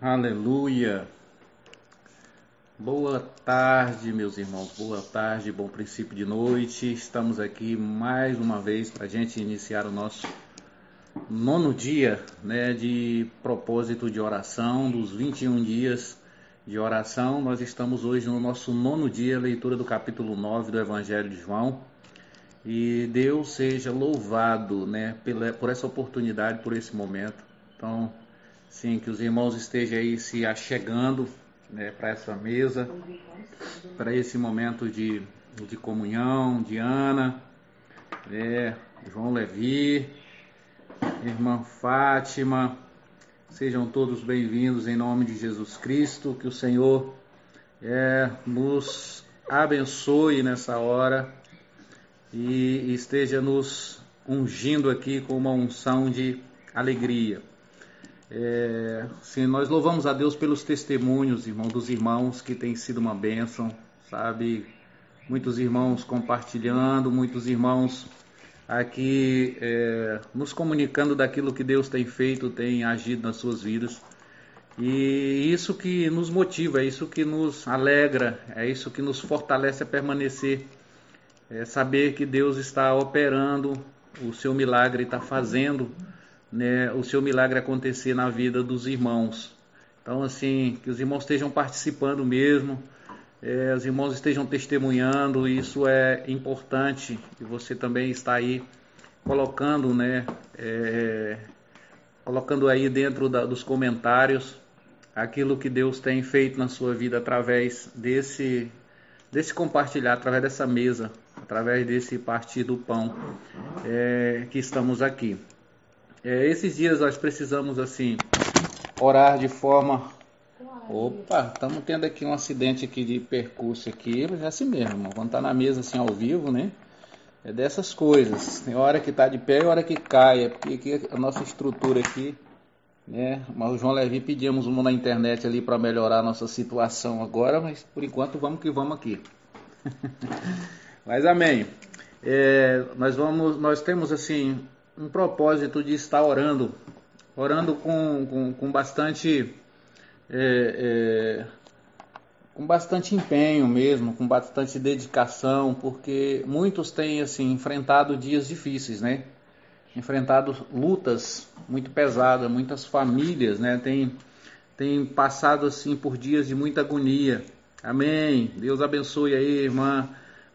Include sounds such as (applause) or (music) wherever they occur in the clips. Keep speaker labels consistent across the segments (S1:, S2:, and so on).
S1: Aleluia. Boa tarde, meus irmãos. Boa tarde, bom princípio de noite. Estamos aqui mais uma vez para a gente iniciar o nosso nono dia né, de propósito de oração, dos 21 dias de oração. Nós estamos hoje no nosso nono dia, leitura do capítulo 9 do Evangelho de João. E Deus seja louvado né, por essa oportunidade, por esse momento. Então, Sim, que os irmãos estejam aí se achegando né, para essa mesa, para esse momento de, de comunhão, de Ana, é, João Levi, irmã Fátima, sejam todos bem-vindos em nome de Jesus Cristo, que o Senhor é, nos abençoe nessa hora e esteja nos ungindo aqui com uma unção de alegria. É, nós louvamos a Deus pelos testemunhos, irmão, dos irmãos que tem sido uma bênção, sabe? Muitos irmãos compartilhando, muitos irmãos aqui é, nos comunicando daquilo que Deus tem feito, tem agido nas suas vidas. E isso que nos motiva, é isso que nos alegra, é isso que nos fortalece a permanecer. É saber que Deus está operando, o seu milagre está fazendo né, o seu milagre acontecer na vida dos irmãos. Então, assim, que os irmãos estejam participando mesmo, é, os irmãos estejam testemunhando, isso é importante. E você também está aí colocando, né, é, colocando aí dentro da, dos comentários aquilo que Deus tem feito na sua vida através desse, desse compartilhar, através dessa mesa, através desse partir do pão é, que estamos aqui. É, esses dias nós precisamos assim orar de forma. Opa, estamos tendo aqui um acidente aqui de percurso aqui, é assim mesmo, quando tá na mesa assim ao vivo, né? É dessas coisas. Tem hora que tá de pé e hora que cai, é porque aqui a nossa estrutura aqui, né? Mas o João Levi pedimos uma na internet ali para melhorar a nossa situação agora, mas por enquanto vamos que vamos aqui. (laughs) mas amém. É, nós vamos, nós temos assim um propósito de estar orando, orando com, com, com bastante é, é, com bastante empenho mesmo, com bastante dedicação, porque muitos têm assim enfrentado dias difíceis, né? Enfrentado lutas muito pesadas, muitas famílias, né? Tem tem passado assim por dias de muita agonia. Amém. Deus abençoe aí, irmã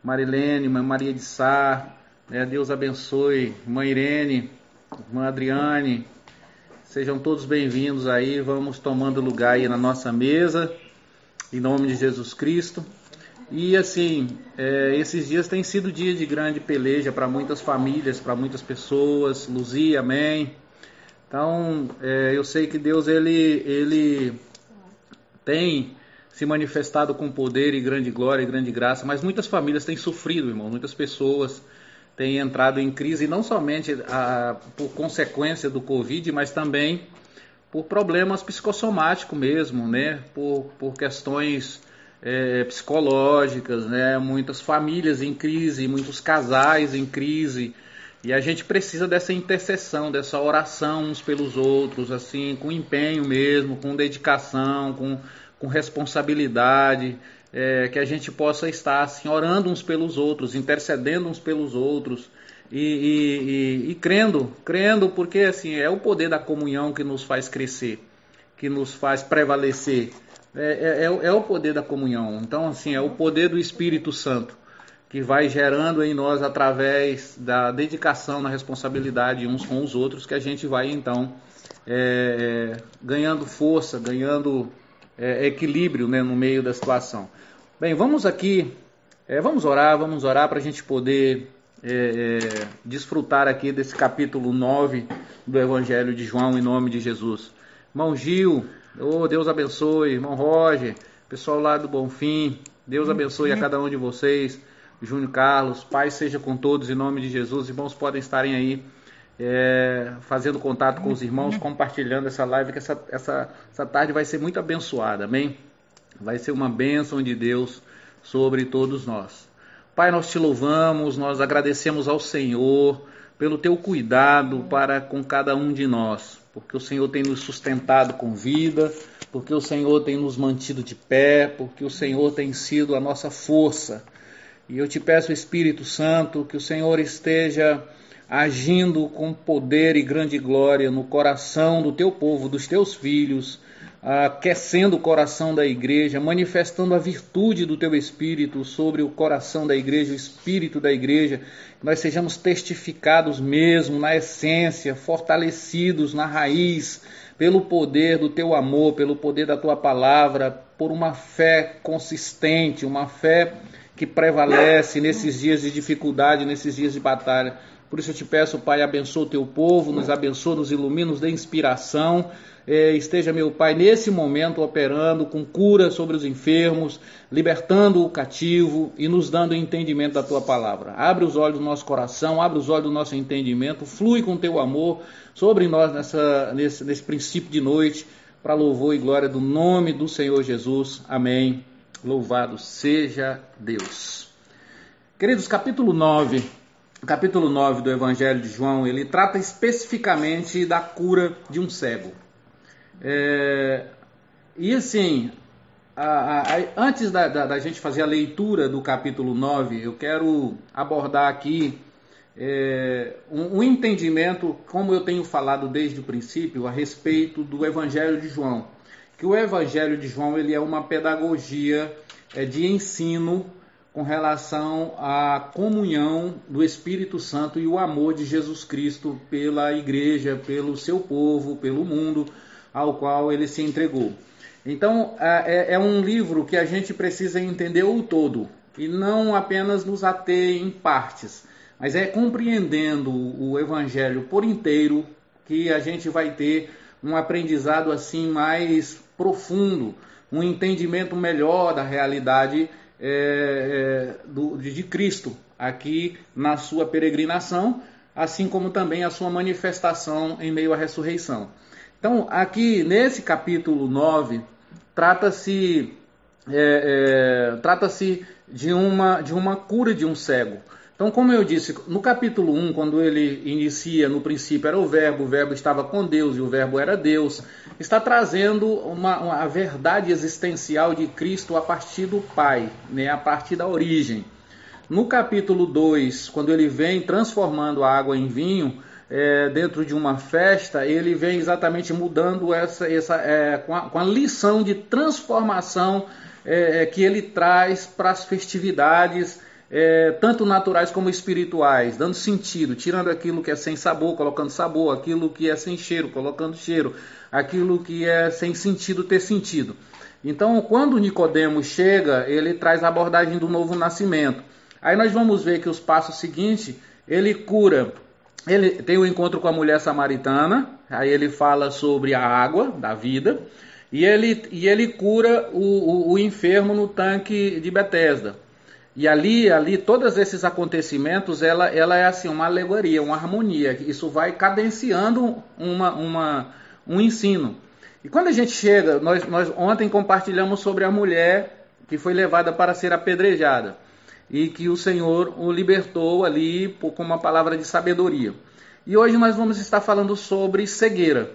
S1: Marilene, irmã Maria de Sá, né? Deus abençoe, irmã Irene, irmã Adriane. Sejam todos bem-vindos aí. Vamos tomando lugar aí na nossa mesa, em nome de Jesus Cristo. E assim, é, esses dias têm sido dia de grande peleja para muitas famílias, para muitas pessoas. Luzia, amém. Então, é, eu sei que Deus ele, ele tem se manifestado com poder e grande glória e grande graça, mas muitas famílias têm sofrido, irmão. Muitas pessoas tem entrado em crise não somente a, por consequência do Covid, mas também por problemas psicossomáticos mesmo, né? por, por questões é, psicológicas, né? muitas famílias em crise, muitos casais em crise. E a gente precisa dessa intercessão, dessa oração uns pelos outros, assim, com empenho mesmo, com dedicação, com, com responsabilidade, é, que a gente possa estar assim, orando uns pelos outros, intercedendo uns pelos outros e, e, e, e crendo, crendo, porque assim é o poder da comunhão que nos faz crescer, que nos faz prevalecer. É, é, é, é o poder da comunhão. Então, assim, é o poder do Espírito Santo que vai gerando em nós através da dedicação na responsabilidade uns com os outros que a gente vai então é, é ganhando força, ganhando é, equilíbrio né, no meio da situação. Bem, vamos aqui, é, vamos orar, vamos orar para a gente poder é, é, desfrutar aqui desse capítulo 9 do Evangelho de João, em nome de Jesus. Irmão Gil, oh, Deus abençoe, irmão Roger, pessoal lá do Bonfim, Deus abençoe a cada um de vocês. Júnior Carlos, Pai seja com todos em nome de Jesus. Irmãos podem estarem aí é, fazendo contato com os irmãos, compartilhando essa live, que essa, essa, essa tarde vai ser muito abençoada, amém? Vai ser uma bênção de Deus sobre todos nós. Pai, nós te louvamos, nós agradecemos ao Senhor pelo teu cuidado para com cada um de nós. porque o Senhor tem nos sustentado com vida, porque o Senhor tem nos mantido de pé, porque o Senhor tem sido a nossa força. E eu te peço, Espírito Santo, que o Senhor esteja agindo com poder e grande glória no coração do teu povo, dos teus filhos, aquecendo o coração da igreja, manifestando a virtude do teu Espírito sobre o coração da igreja, o Espírito da igreja, que nós sejamos testificados mesmo na essência, fortalecidos na raiz, pelo poder do teu amor, pelo poder da tua palavra, por uma fé consistente, uma fé que prevalece nesses dias de dificuldade, nesses dias de batalha. Por isso eu te peço, Pai, abençoa o teu povo, nos abençoa, nos ilumina, nos dê inspiração é, esteja, meu Pai, nesse momento operando com cura sobre os enfermos, libertando o cativo e nos dando entendimento da tua palavra. Abre os olhos do nosso coração, abre os olhos do nosso entendimento, flui com teu amor sobre nós nessa, nesse, nesse princípio de noite, para louvor e glória do nome do Senhor Jesus. Amém. Louvado seja Deus. Queridos, capítulo 9 capítulo 9 do Evangelho de João, ele trata especificamente da cura de um cego. É, e assim, a, a, antes da, da, da, gente fazer a leitura do capítulo 9, eu quero abordar aqui é, um, um, entendimento, como eu tenho falado desde o princípio, a respeito do Evangelho de João. Que o Evangelho de João ele é uma pedagogia é, de ensino com relação à comunhão do Espírito Santo e o amor de Jesus Cristo pela igreja, pelo seu povo, pelo mundo ao qual ele se entregou. Então, é, é um livro que a gente precisa entender o todo e não apenas nos ater em partes, mas é compreendendo o Evangelho por inteiro que a gente vai ter um aprendizado assim mais profundo, um entendimento melhor da realidade é, é, do, de Cristo aqui na sua peregrinação, assim como também a sua manifestação em meio à ressurreição. Então, aqui nesse capítulo 9, trata-se é, é, trata-se de uma, de uma cura de um cego. Então, como eu disse, no capítulo 1, quando ele inicia, no princípio era o Verbo, o Verbo estava com Deus e o Verbo era Deus, está trazendo uma, uma a verdade existencial de Cristo a partir do Pai, né, a partir da origem. No capítulo 2, quando ele vem transformando a água em vinho, é, dentro de uma festa, ele vem exatamente mudando essa, essa é, com, a, com, a, lição de transformação é, é que ele traz para as festividades, é, tanto naturais como espirituais, dando sentido, tirando aquilo que é sem sabor, colocando sabor, aquilo que é sem cheiro, colocando cheiro, aquilo que é sem sentido, ter sentido. Então, quando Nicodemos chega, ele traz a abordagem do novo nascimento. Aí nós vamos ver que os passos seguintes, ele cura ele tem o um encontro com a mulher samaritana, aí ele fala sobre a água da vida, e ele, e ele cura o, o, o enfermo no tanque de Betesda. E ali, ali, todos esses acontecimentos, ela, ela é assim, uma alegoria, uma harmonia. Isso vai cadenciando uma, uma, um ensino. E quando a gente chega, nós, nós ontem compartilhamos sobre a mulher que foi levada para ser apedrejada e que o Senhor o libertou ali com uma palavra de sabedoria. E hoje nós vamos estar falando sobre cegueira.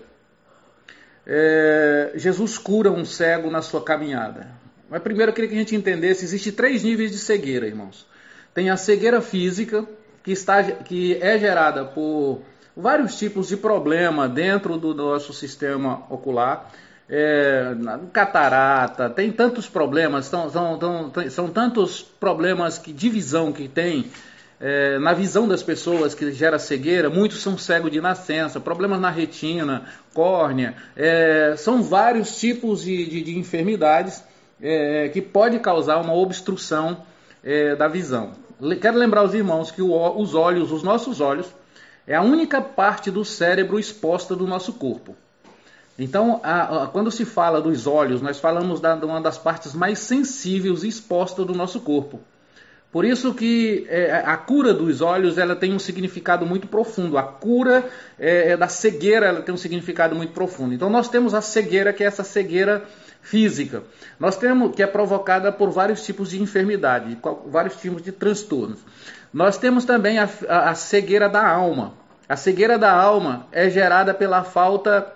S1: É, Jesus cura um cego na sua caminhada. Mas primeiro eu queria que a gente entendesse, existe três níveis de cegueira, irmãos. Tem a cegueira física, que, está, que é gerada por vários tipos de problema dentro do nosso sistema ocular é, catarata, tem tantos problemas, são, são, são, são tantos problemas que, de visão que tem é, na visão das pessoas que gera cegueira, muitos são cegos de nascença, problemas na retina, córnea, é, são vários tipos de, de, de enfermidades é, que pode causar uma obstrução é, da visão. Quero lembrar os irmãos que o, os olhos, os nossos olhos, é a única parte do cérebro exposta do nosso corpo. Então, a, a, quando se fala dos olhos, nós falamos da, de uma das partes mais sensíveis e expostas do nosso corpo. Por isso que é, a cura dos olhos ela tem um significado muito profundo. A cura é, é, da cegueira ela tem um significado muito profundo. Então nós temos a cegueira que é essa cegueira física. Nós temos que é provocada por vários tipos de enfermidade, vários tipos de transtornos. Nós temos também a, a, a cegueira da alma A cegueira da alma é gerada pela falta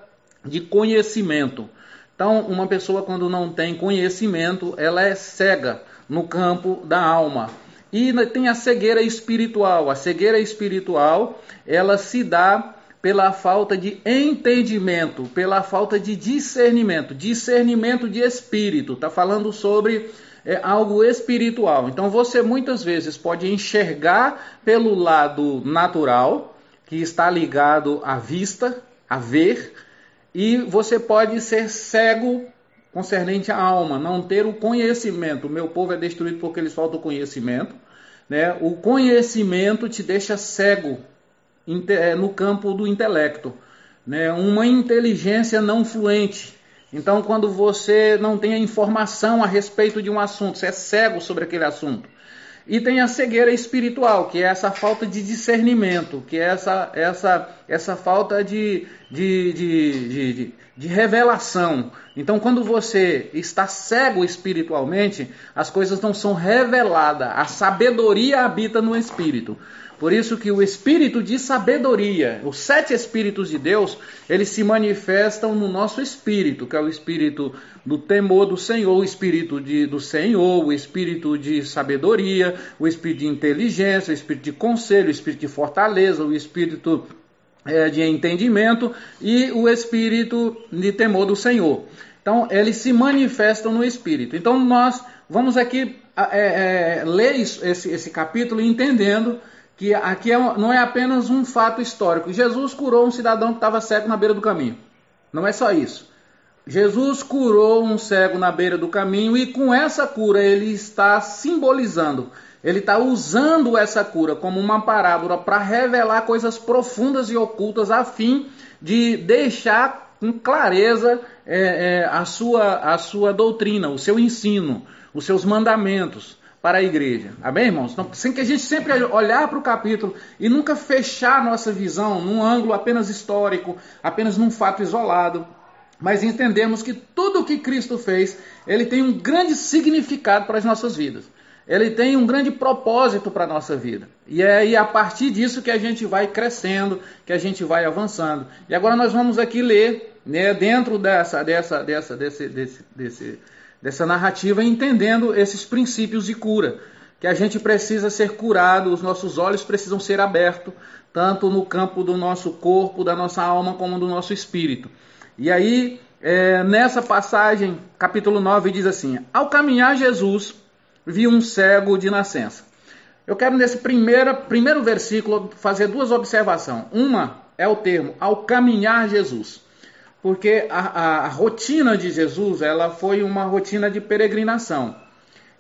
S1: de conhecimento. Então, uma pessoa quando não tem conhecimento, ela é cega no campo da alma. E tem a cegueira espiritual. A cegueira espiritual, ela se dá pela falta de entendimento, pela falta de discernimento, discernimento de espírito. Está falando sobre é, algo espiritual. Então você muitas vezes pode enxergar pelo lado natural, que está ligado à vista, a ver, e você pode ser cego concernente à alma, não ter o conhecimento. O meu povo é destruído porque eles faltam conhecimento. Né? O conhecimento te deixa cego no campo do intelecto. Né? Uma inteligência não fluente. Então, quando você não tem a informação a respeito de um assunto, você é cego sobre aquele assunto. E tem a cegueira espiritual, que é essa falta de discernimento, que é essa, essa, essa falta de, de, de, de, de revelação. Então, quando você está cego espiritualmente, as coisas não são reveladas, a sabedoria habita no espírito. Por isso que o espírito de sabedoria, os sete espíritos de Deus, eles se manifestam no nosso espírito, que é o espírito do temor do Senhor, o espírito de, do Senhor, o espírito de sabedoria, o espírito de inteligência, o espírito de conselho, o espírito de fortaleza, o espírito é, de entendimento e o espírito de temor do Senhor. Então, eles se manifestam no espírito. Então, nós vamos aqui é, é, ler esse, esse capítulo entendendo que aqui é, não é apenas um fato histórico. Jesus curou um cidadão que estava cego na beira do caminho. Não é só isso. Jesus curou um cego na beira do caminho e com essa cura ele está simbolizando, ele está usando essa cura como uma parábola para revelar coisas profundas e ocultas a fim de deixar com clareza é, é, a, sua, a sua doutrina, o seu ensino, os seus mandamentos para a igreja. Amém, irmãos? Então, sem que a gente sempre olhar para o capítulo e nunca fechar a nossa visão num ângulo apenas histórico, apenas num fato isolado, mas entendemos que tudo o que Cristo fez, ele tem um grande significado para as nossas vidas. Ele tem um grande propósito para a nossa vida. E é aí a partir disso que a gente vai crescendo, que a gente vai avançando. E agora nós vamos aqui ler, né, dentro dessa, dessa, dessa, desse, desse, desse dessa narrativa, entendendo esses princípios de cura, que a gente precisa ser curado, os nossos olhos precisam ser abertos, tanto no campo do nosso corpo, da nossa alma, como do nosso espírito. E aí, é, nessa passagem, capítulo 9, diz assim: Ao caminhar Jesus, viu um cego de nascença. Eu quero nesse primeiro, primeiro versículo fazer duas observações. Uma é o termo ao caminhar Jesus porque a, a, a, rotina de Jesus ela foi uma rotina de peregrinação.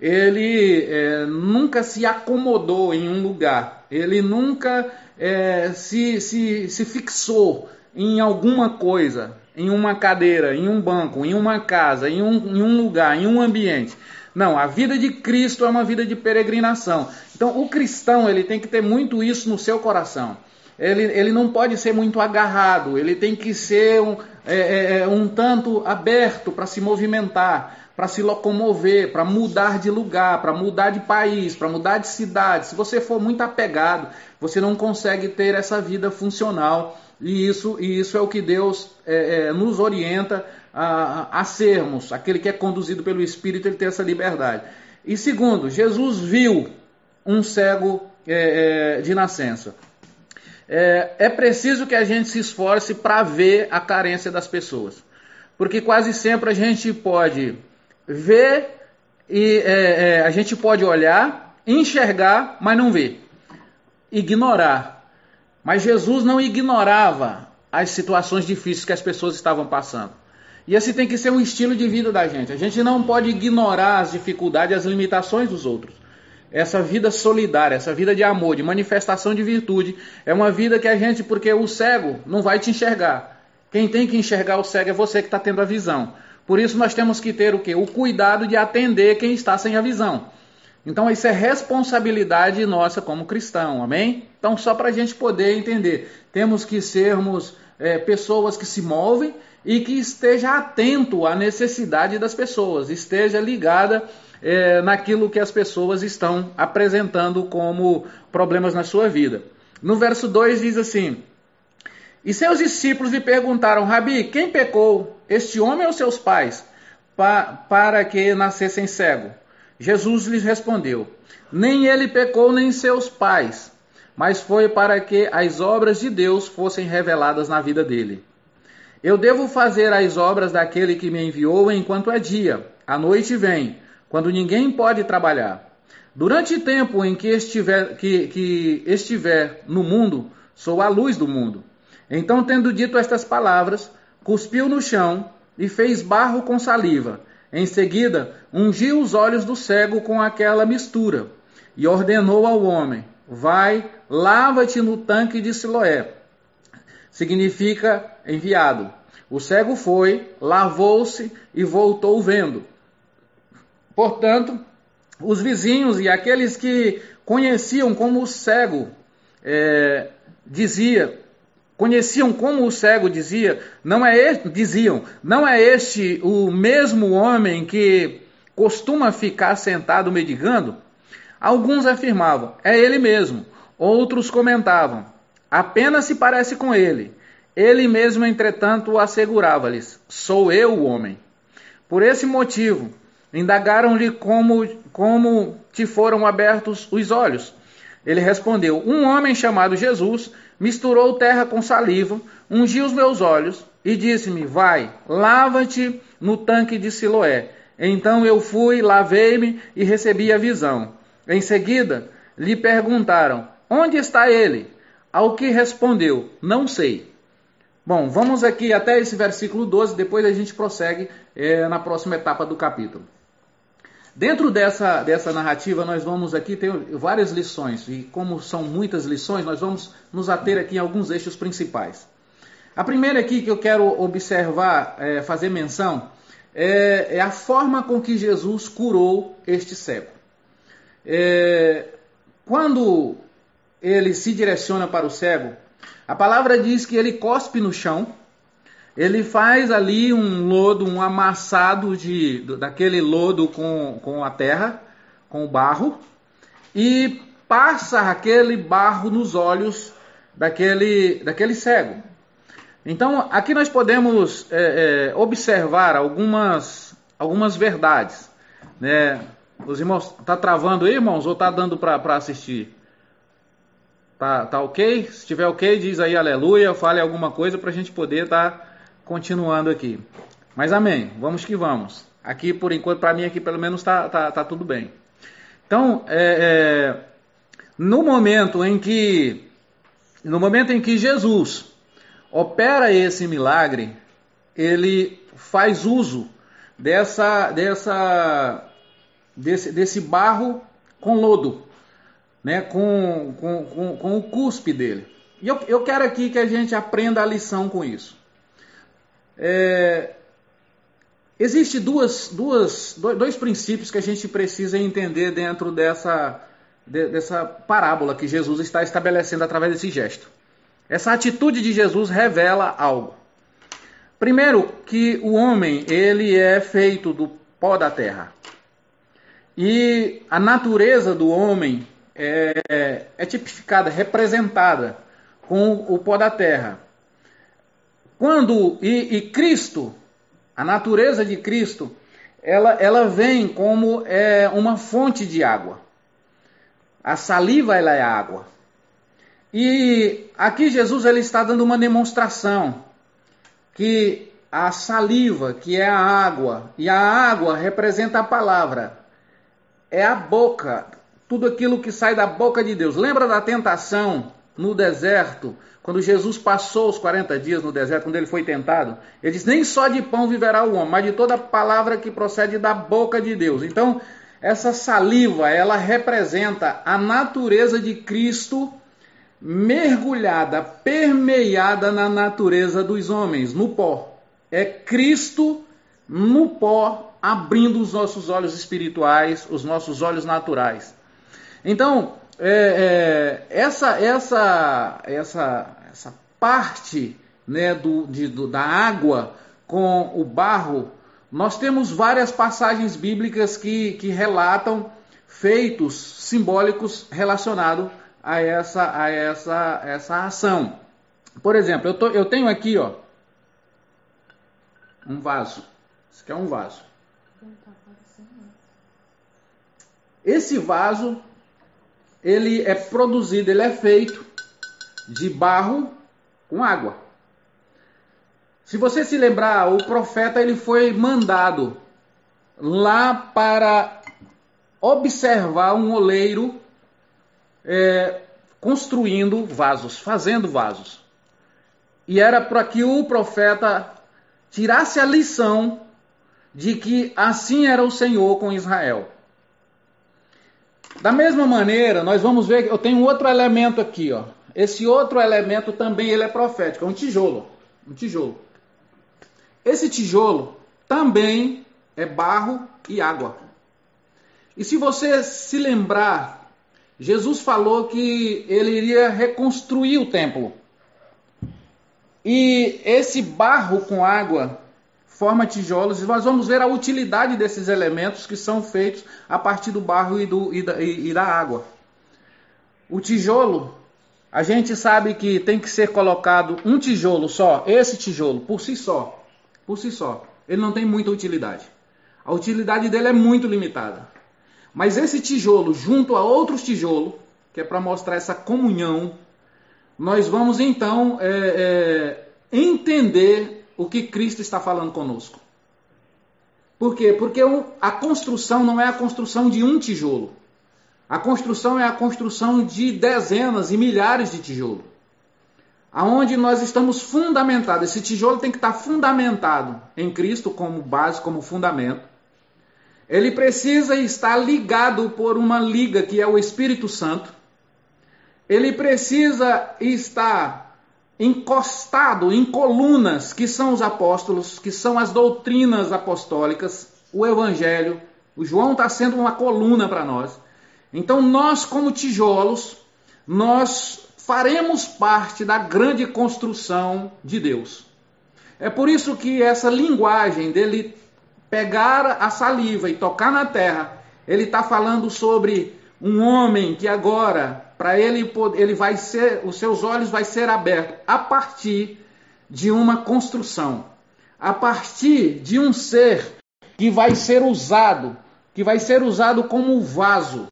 S1: Ele é, nunca se acomodou em um lugar, ele nunca é, se, se, se fixou em alguma coisa, em uma cadeira, em um banco, em uma casa, em um, em um lugar, em um ambiente. Não, a vida de Cristo é uma vida de peregrinação. Então, o cristão ele tem que ter muito isso no seu coração ele, ele não pode ser muito agarrado, ele tem que ser um, é, é, é um tanto aberto para se movimentar, para se locomover, para mudar de lugar, para mudar de país, para mudar de cidade. Se você for muito apegado, você não consegue ter essa vida funcional. E isso, e isso é o que Deus é, é, nos orienta a, a sermos. Aquele que é conduzido pelo Espírito, ele tem essa liberdade. E segundo, Jesus viu um cego é, de nascença é, é preciso que a gente se esforce para ver a carência das pessoas. Porque quase sempre a gente pode ver e é, é, a gente pode olhar, enxergar, mas não ver. Ignorar. Mas Jesus não ignorava as situações difíceis que as pessoas estavam passando. E esse tem que ser um estilo de vida da gente. A gente não pode ignorar as dificuldades as limitações dos outros. Essa vida solidária, essa vida de amor, de manifestação de virtude, é uma vida que a gente, porque o cego não vai te enxergar. Quem tem que enxergar o cego é você que está tendo a visão. Por isso nós temos que ter o quê? O cuidado de atender quem está sem a visão. Então isso é responsabilidade nossa como cristão, amém? Então só para a gente poder entender, temos que sermos é, pessoas que se movem e que esteja atento à necessidade das pessoas, esteja ligada é, naquilo que as pessoas estão apresentando como problemas na sua vida. No verso 2 diz assim: E seus discípulos lhe perguntaram: Rabi, quem pecou, este homem ou seus pais, pa para que nascessem cego? Jesus lhes respondeu: Nem ele pecou, nem seus pais, mas foi para que as obras de Deus fossem reveladas na vida dele. Eu devo fazer as obras daquele que me enviou enquanto é dia. A noite vem, quando ninguém pode trabalhar. Durante o tempo em que estiver, que, que estiver no mundo, sou a luz do mundo. Então, tendo dito estas palavras, cuspiu no chão e fez barro com saliva. Em seguida, ungiu os olhos do cego com aquela mistura e ordenou ao homem: Vai, lava-te no tanque de Siloé significa enviado. O cego foi, lavou-se e voltou vendo. Portanto, os vizinhos e aqueles que conheciam como o cego é, dizia, conheciam como o cego dizia, não é este, diziam, não é este o mesmo homem que costuma ficar sentado mendigando? Alguns afirmavam, é ele mesmo. Outros comentavam, apenas se parece com ele. Ele mesmo, entretanto, assegurava-lhes: Sou eu o homem. Por esse motivo, indagaram-lhe como, como te foram abertos os olhos. Ele respondeu: Um homem chamado Jesus misturou terra com saliva, ungiu os meus olhos e disse-me: Vai, lava-te no tanque de Siloé. Então eu fui, lavei-me e recebi a visão. Em seguida, lhe perguntaram: Onde está ele? Ao que respondeu: Não sei. Bom, vamos aqui até esse versículo 12, depois a gente prossegue é, na próxima etapa do capítulo. Dentro dessa, dessa narrativa, nós vamos aqui ter várias lições, e como são muitas lições, nós vamos nos ater aqui em alguns eixos principais. A primeira aqui que eu quero observar, é, fazer menção, é, é, a forma com que Jesus curou este cego. É, quando ele se direciona para o cego, a palavra diz que ele cospe no chão, ele faz ali um lodo, um amassado de, daquele lodo com, com a terra, com o barro, e passa aquele barro nos olhos daquele, daquele cego. Então, aqui nós podemos é, é, observar algumas, algumas verdades. Né? Os irmãos, tá travando aí, irmãos, ou tá dando para assistir? Tá, tá ok? Se estiver ok, diz aí aleluia, fale alguma coisa para a gente poder estar tá continuando aqui. Mas amém, vamos que vamos. Aqui por enquanto, para mim aqui pelo menos está tá, tá tudo bem. Então, é, é, no momento em que no momento em que Jesus opera esse milagre, ele faz uso dessa, dessa, desse, desse barro com lodo né, com, com, com, com o cuspe dele. E eu, eu quero aqui que a gente aprenda a lição com isso. É, Existem duas, duas, dois princípios que a gente precisa entender dentro dessa, dessa parábola que Jesus está estabelecendo através desse gesto. Essa atitude de Jesus revela algo. Primeiro, que o homem ele é feito do pó da terra. E a natureza do homem é, é tipificada, representada com o pó da terra. Quando e, e Cristo, a natureza de Cristo, ela, ela vem como é, uma fonte de água. A saliva ela é água. E aqui Jesus ele está dando uma demonstração que a saliva, que é a água, e a água representa a palavra, é a boca tudo aquilo que sai da boca de Deus. Lembra da tentação no deserto, quando Jesus passou os 40 dias no deserto, quando ele foi tentado? Ele disse: Nem só de pão viverá o homem, mas de toda palavra que procede da boca de Deus. Então, essa saliva, ela representa a natureza de Cristo mergulhada, permeada na natureza dos homens, no pó. É Cristo no pó abrindo os nossos olhos espirituais, os nossos olhos naturais. Então, é, é, essa, essa, essa, essa parte né, do, de, do, da água com o barro, nós temos várias passagens bíblicas que, que relatam feitos simbólicos relacionados a essa, a essa, essa ação. Por exemplo, eu, tô, eu tenho aqui, ó, um vaso. Isso aqui é um vaso. Esse vaso, ele é produzido, ele é feito de barro com água. Se você se lembrar, o profeta ele foi mandado lá para observar um oleiro é, construindo vasos, fazendo vasos. E era para que o profeta tirasse a lição de que assim era o Senhor com Israel. Da mesma maneira, nós vamos ver, eu tenho outro elemento aqui, ó. Esse outro elemento também ele é profético, é um tijolo, um tijolo. Esse tijolo também é barro e água. E se você se lembrar, Jesus falou que ele iria reconstruir o templo. E esse barro com água forma tijolos, e nós vamos ver a utilidade desses elementos que são feitos a partir do barro e, do, e, da, e, e da água. O tijolo, a gente sabe que tem que ser colocado um tijolo só, esse tijolo, por si só, por si só. Ele não tem muita utilidade. A utilidade dele é muito limitada. Mas esse tijolo, junto a outros tijolos, que é para mostrar essa comunhão, nós vamos então é, é, entender o que Cristo está falando conosco. Por quê? Porque a construção não é a construção de um tijolo. A construção é a construção de dezenas e milhares de tijolos. Aonde nós estamos fundamentados. Esse tijolo tem que estar fundamentado em Cristo como base, como fundamento. Ele precisa estar ligado por uma liga que é o Espírito Santo. Ele precisa estar encostado em colunas que são os apóstolos, que são as doutrinas apostólicas, o Evangelho. O João está sendo uma coluna para nós. Então, nós, como tijolos, nós faremos parte da grande construção de Deus. É por isso que essa linguagem dele pegar a saliva e tocar na terra, ele está falando sobre um homem que agora para ele ele vai ser, os seus olhos vai ser abertos a partir de uma construção, a partir de um ser que vai ser usado, que vai ser usado como vaso.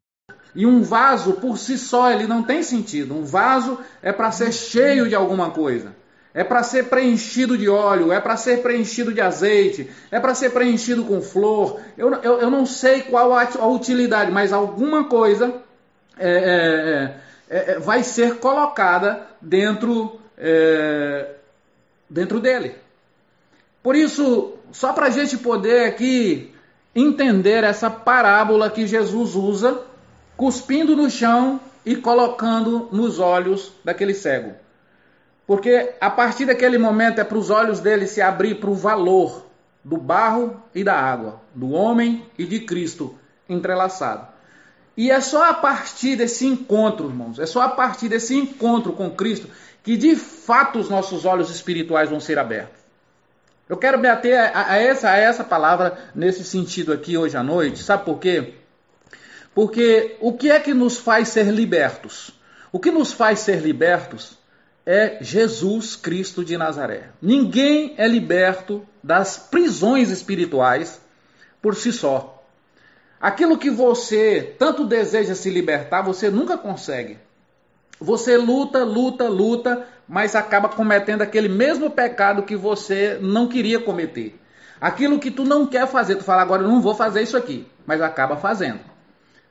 S1: E um vaso por si só ele não tem sentido. Um vaso é para ser cheio de alguma coisa. É para ser preenchido de óleo, é para ser preenchido de azeite, é para ser preenchido com flor. Eu, eu, eu não sei qual a, a utilidade, mas alguma coisa é, é, é, é, vai ser colocada dentro, é, dentro dele. Por isso, só para a gente poder aqui entender essa parábola que Jesus usa, cuspindo no chão e colocando nos olhos daquele cego. Porque a partir daquele momento é para os olhos dele se abrir para o valor do barro e da água, do homem e de Cristo entrelaçado. E é só a partir desse encontro, irmãos, é só a partir desse encontro com Cristo que de fato os nossos olhos espirituais vão ser abertos. Eu quero me ater a, a, essa, a essa palavra nesse sentido aqui hoje à noite, sabe por quê? Porque o que é que nos faz ser libertos? O que nos faz ser libertos é Jesus Cristo de Nazaré. Ninguém é liberto das prisões espirituais por si só. Aquilo que você tanto deseja se libertar, você nunca consegue. Você luta, luta, luta, mas acaba cometendo aquele mesmo pecado que você não queria cometer. Aquilo que tu não quer fazer, tu fala agora eu não vou fazer isso aqui, mas acaba fazendo.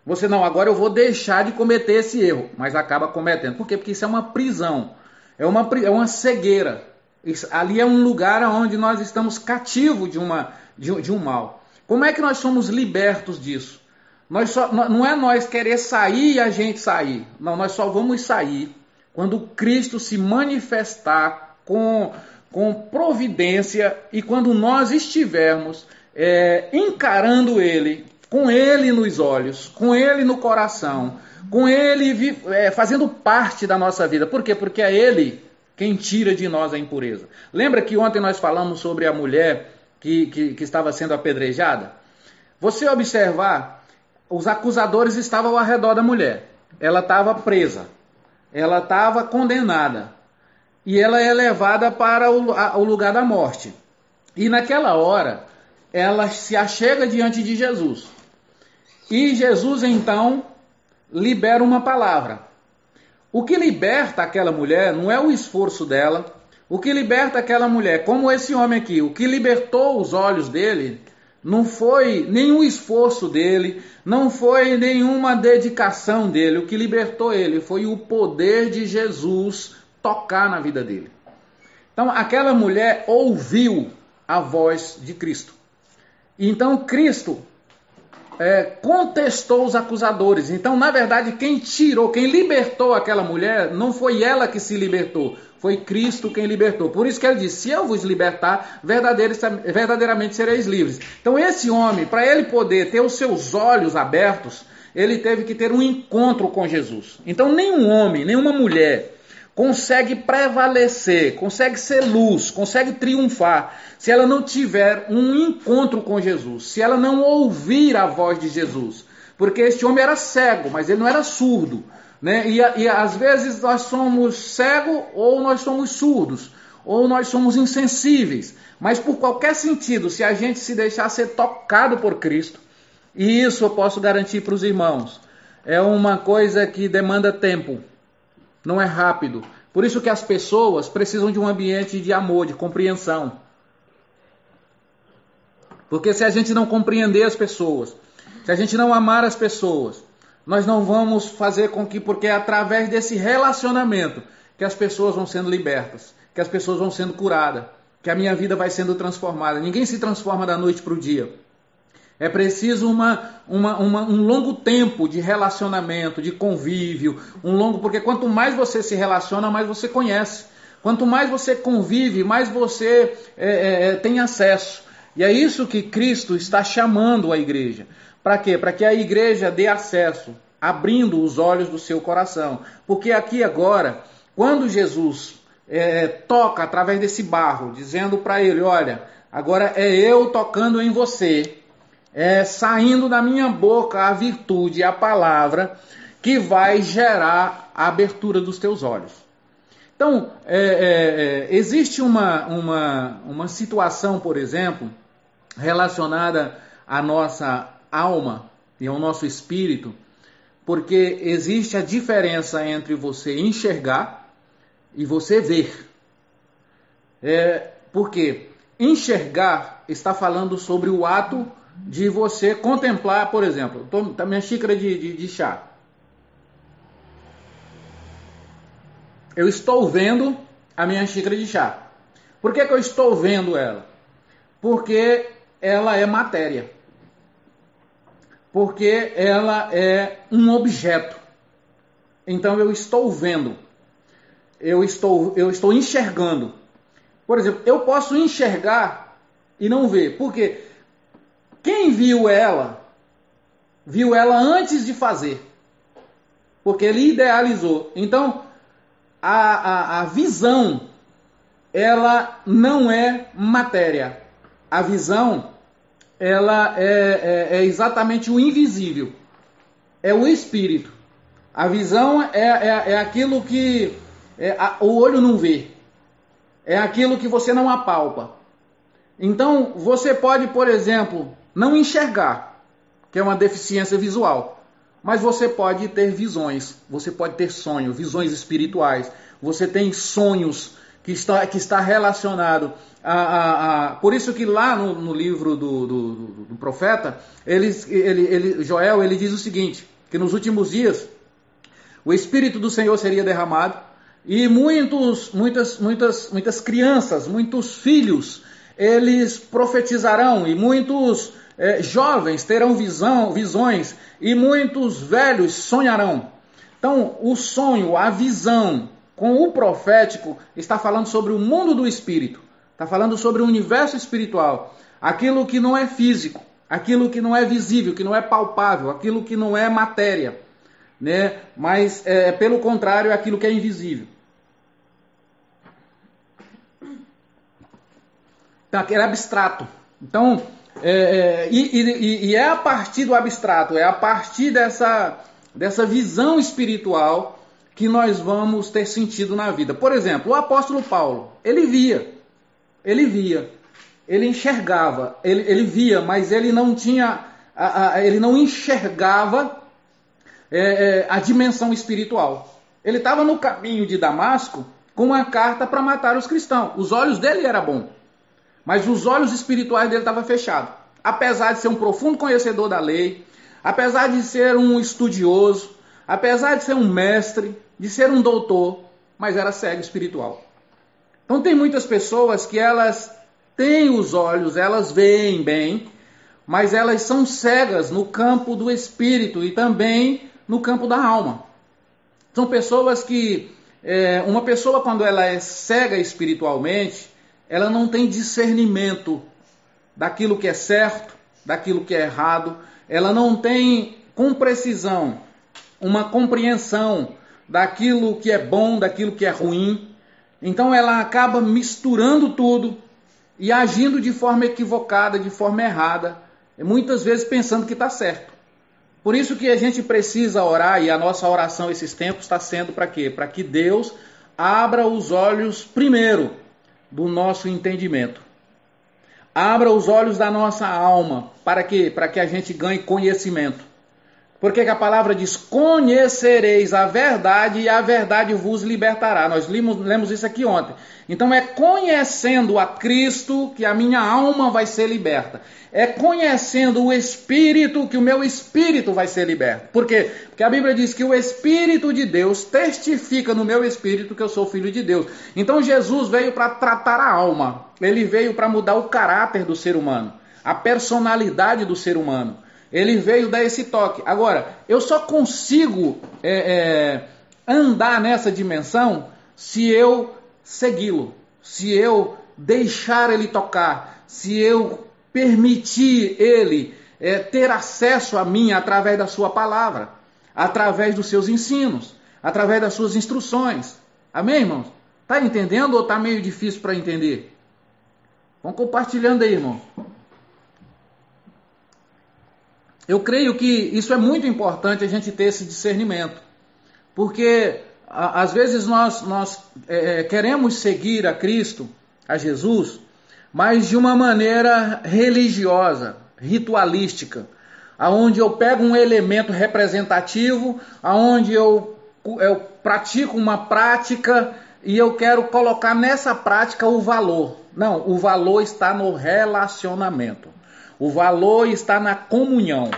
S1: Você não, agora eu vou deixar de cometer esse erro, mas acaba cometendo. Por quê? Porque isso é uma prisão, é uma, é uma cegueira. Isso, ali é um lugar onde nós estamos cativos de, uma, de, de um mal. Como é que nós somos libertos disso? Nós só, não é nós querer sair e a gente sair. Não, nós só vamos sair quando Cristo se manifestar com, com providência e quando nós estivermos é, encarando Ele, com Ele nos olhos, com Ele no coração, com Ele é, fazendo parte da nossa vida. Por quê? Porque é Ele quem tira de nós a impureza. Lembra que ontem nós falamos sobre a mulher que, que, que estava sendo apedrejada, você observar, os acusadores estavam ao redor da mulher. Ela estava presa. Ela estava condenada. e ela é levada para o, a, o lugar da morte. E naquela hora, ela se achega diante de Jesus. E Jesus então libera uma palavra. O que liberta aquela mulher não é o esforço dela, o que liberta aquela mulher, como esse homem aqui, o que libertou os olhos dele não foi nenhum esforço dele, não foi nenhuma dedicação dele. O que libertou ele foi o poder de Jesus tocar na vida dele. Então, aquela mulher ouviu a voz de Cristo. Então, Cristo é, contestou os acusadores. Então, na verdade, quem tirou, quem libertou aquela mulher, não foi ela que se libertou, foi Cristo quem libertou. Por isso que ele disse: Se eu vos libertar, verdadeiramente sereis livres. Então, esse homem, para ele poder ter os seus olhos abertos, ele teve que ter um encontro com Jesus. Então, nenhum homem, nenhuma mulher consegue prevalecer, consegue ser luz, consegue triunfar, se ela não tiver um encontro com Jesus, se ela não ouvir a voz de Jesus. Porque este homem era cego, mas ele não era surdo. Né? E, e às vezes nós somos cegos ou nós somos surdos, ou nós somos insensíveis. Mas por qualquer sentido, se a gente se deixar ser tocado por Cristo, e isso eu posso garantir para os irmãos, é uma coisa que demanda tempo, não é rápido. Por isso que as pessoas precisam de um ambiente de amor, de compreensão. Porque se a gente não compreender as pessoas, se a gente não amar as pessoas, nós não vamos fazer com que, porque é através desse relacionamento que as pessoas vão sendo libertas, que as pessoas vão sendo curadas, que a minha vida vai sendo transformada. Ninguém se transforma da noite para o dia. É preciso uma, uma, uma, um longo tempo de relacionamento, de convívio, um longo, porque quanto mais você se relaciona, mais você conhece. Quanto mais você convive, mais você é, é, é tem acesso. E é isso que Cristo está chamando a igreja. Para quê? Para que a igreja dê acesso, abrindo os olhos do seu coração. Porque aqui agora, quando Jesus é, toca através desse barro, dizendo para ele: Olha, agora é eu tocando em você, é saindo da minha boca a virtude, a palavra que vai gerar a abertura dos teus olhos. Então, é, é, é existe uma, uma, uma situação, por exemplo, relacionada à nossa alma e ao nosso espírito, porque existe a diferença entre você enxergar e você ver. É, porque enxergar está falando sobre o ato de você contemplar, por exemplo, a minha xícara de, de, de chá. Eu estou vendo a minha xícara de chá. Por que, que eu estou vendo ela? Porque ela é matéria porque ela é um objeto. Então eu estou vendo, eu estou, eu estou enxergando. Por exemplo, eu posso enxergar e não ver, porque quem viu ela, viu ela antes de fazer, porque ele idealizou. Então a, a, a visão, ela não é matéria. A visão ela é, é, é exatamente o invisível, é o espírito. A visão é, é, é aquilo que é, a, o olho não vê, é aquilo que você não apalpa. Então, você pode, por exemplo, não enxergar, que é uma deficiência visual, mas você pode ter visões, você pode ter sonhos, visões espirituais, você tem sonhos que está, que está relacionado a, a, a, Por isso que lá no, no livro do, do, do, profeta, ele, ele, ele, Joel ele diz o seguinte, que nos últimos dias o Espírito do Senhor seria derramado e muitos, muitas, muitas, muitas crianças, muitos filhos, eles profetizarão e muitos é, jovens terão visão, visões e muitos velhos sonharão. Então, o sonho, a visão, com o profético, está falando sobre o mundo do espírito, está falando sobre o universo espiritual, aquilo que não é físico, aquilo que não é visível, que não é palpável, aquilo que não é matéria, né? Mas é, pelo contrário, é aquilo que é invisível. Então, aquele abstrato. Então, é, é, e, e, e, é a partir do abstrato, é a partir dessa, dessa visão espiritual que nós vamos ter sentido na vida. Por exemplo, o apóstolo Paulo, ele via, ele via, ele enxergava, ele, ele via, mas ele não tinha, a, a, ele não enxergava é, é, a dimensão espiritual. Ele estava no caminho de Damasco com uma carta para matar os cristãos. Os olhos dele eram bons, mas os olhos espirituais dele estavam fechados. Apesar de ser um profundo conhecedor da lei, apesar de ser um estudioso, apesar de ser um mestre, de ser um doutor, mas era cego espiritual. Então tem muitas pessoas que elas têm os olhos, elas veem bem, mas elas são cegas no campo do espírito e também no campo da alma. São pessoas que é, uma pessoa quando ela é cega espiritualmente, ela não tem discernimento daquilo que é certo, daquilo que é errado, ela não tem com precisão uma compreensão daquilo que é bom, daquilo que é ruim. Então ela acaba misturando tudo e agindo de forma equivocada, de forma errada, muitas vezes pensando que está certo. Por isso que a gente precisa orar e a nossa oração esses tempos está sendo para quê? Para que Deus abra os olhos primeiro do nosso entendimento. Abra os olhos da nossa alma. Para quê? Para que a gente ganhe conhecimento. Porque a palavra diz: Conhecereis a verdade e a verdade vos libertará. Nós lemos, lemos isso aqui ontem. Então é conhecendo a Cristo que a minha alma vai ser liberta. É conhecendo o Espírito que o meu espírito vai ser liberto. Por quê? Porque a Bíblia diz que o Espírito de Deus testifica no meu espírito que eu sou filho de Deus. Então Jesus veio para tratar a alma. Ele veio para mudar o caráter do ser humano, a personalidade do ser humano. Ele veio dar esse toque. Agora, eu só consigo é, é, andar nessa dimensão se eu segui-lo, se eu deixar ele tocar, se eu permitir ele é, ter acesso a mim através da sua palavra, através dos seus ensinos, através das suas instruções. Amém, irmãos? Tá entendendo ou tá meio difícil para entender? Vão compartilhando aí, irmão. Eu creio que isso é muito importante a gente ter esse discernimento, porque a, às vezes nós, nós é, é, queremos seguir a Cristo, a Jesus, mas de uma maneira religiosa, ritualística, aonde eu pego um elemento representativo, aonde eu, eu pratico uma prática e eu quero colocar nessa prática o valor. Não, o valor está no relacionamento. O valor está na comunhão.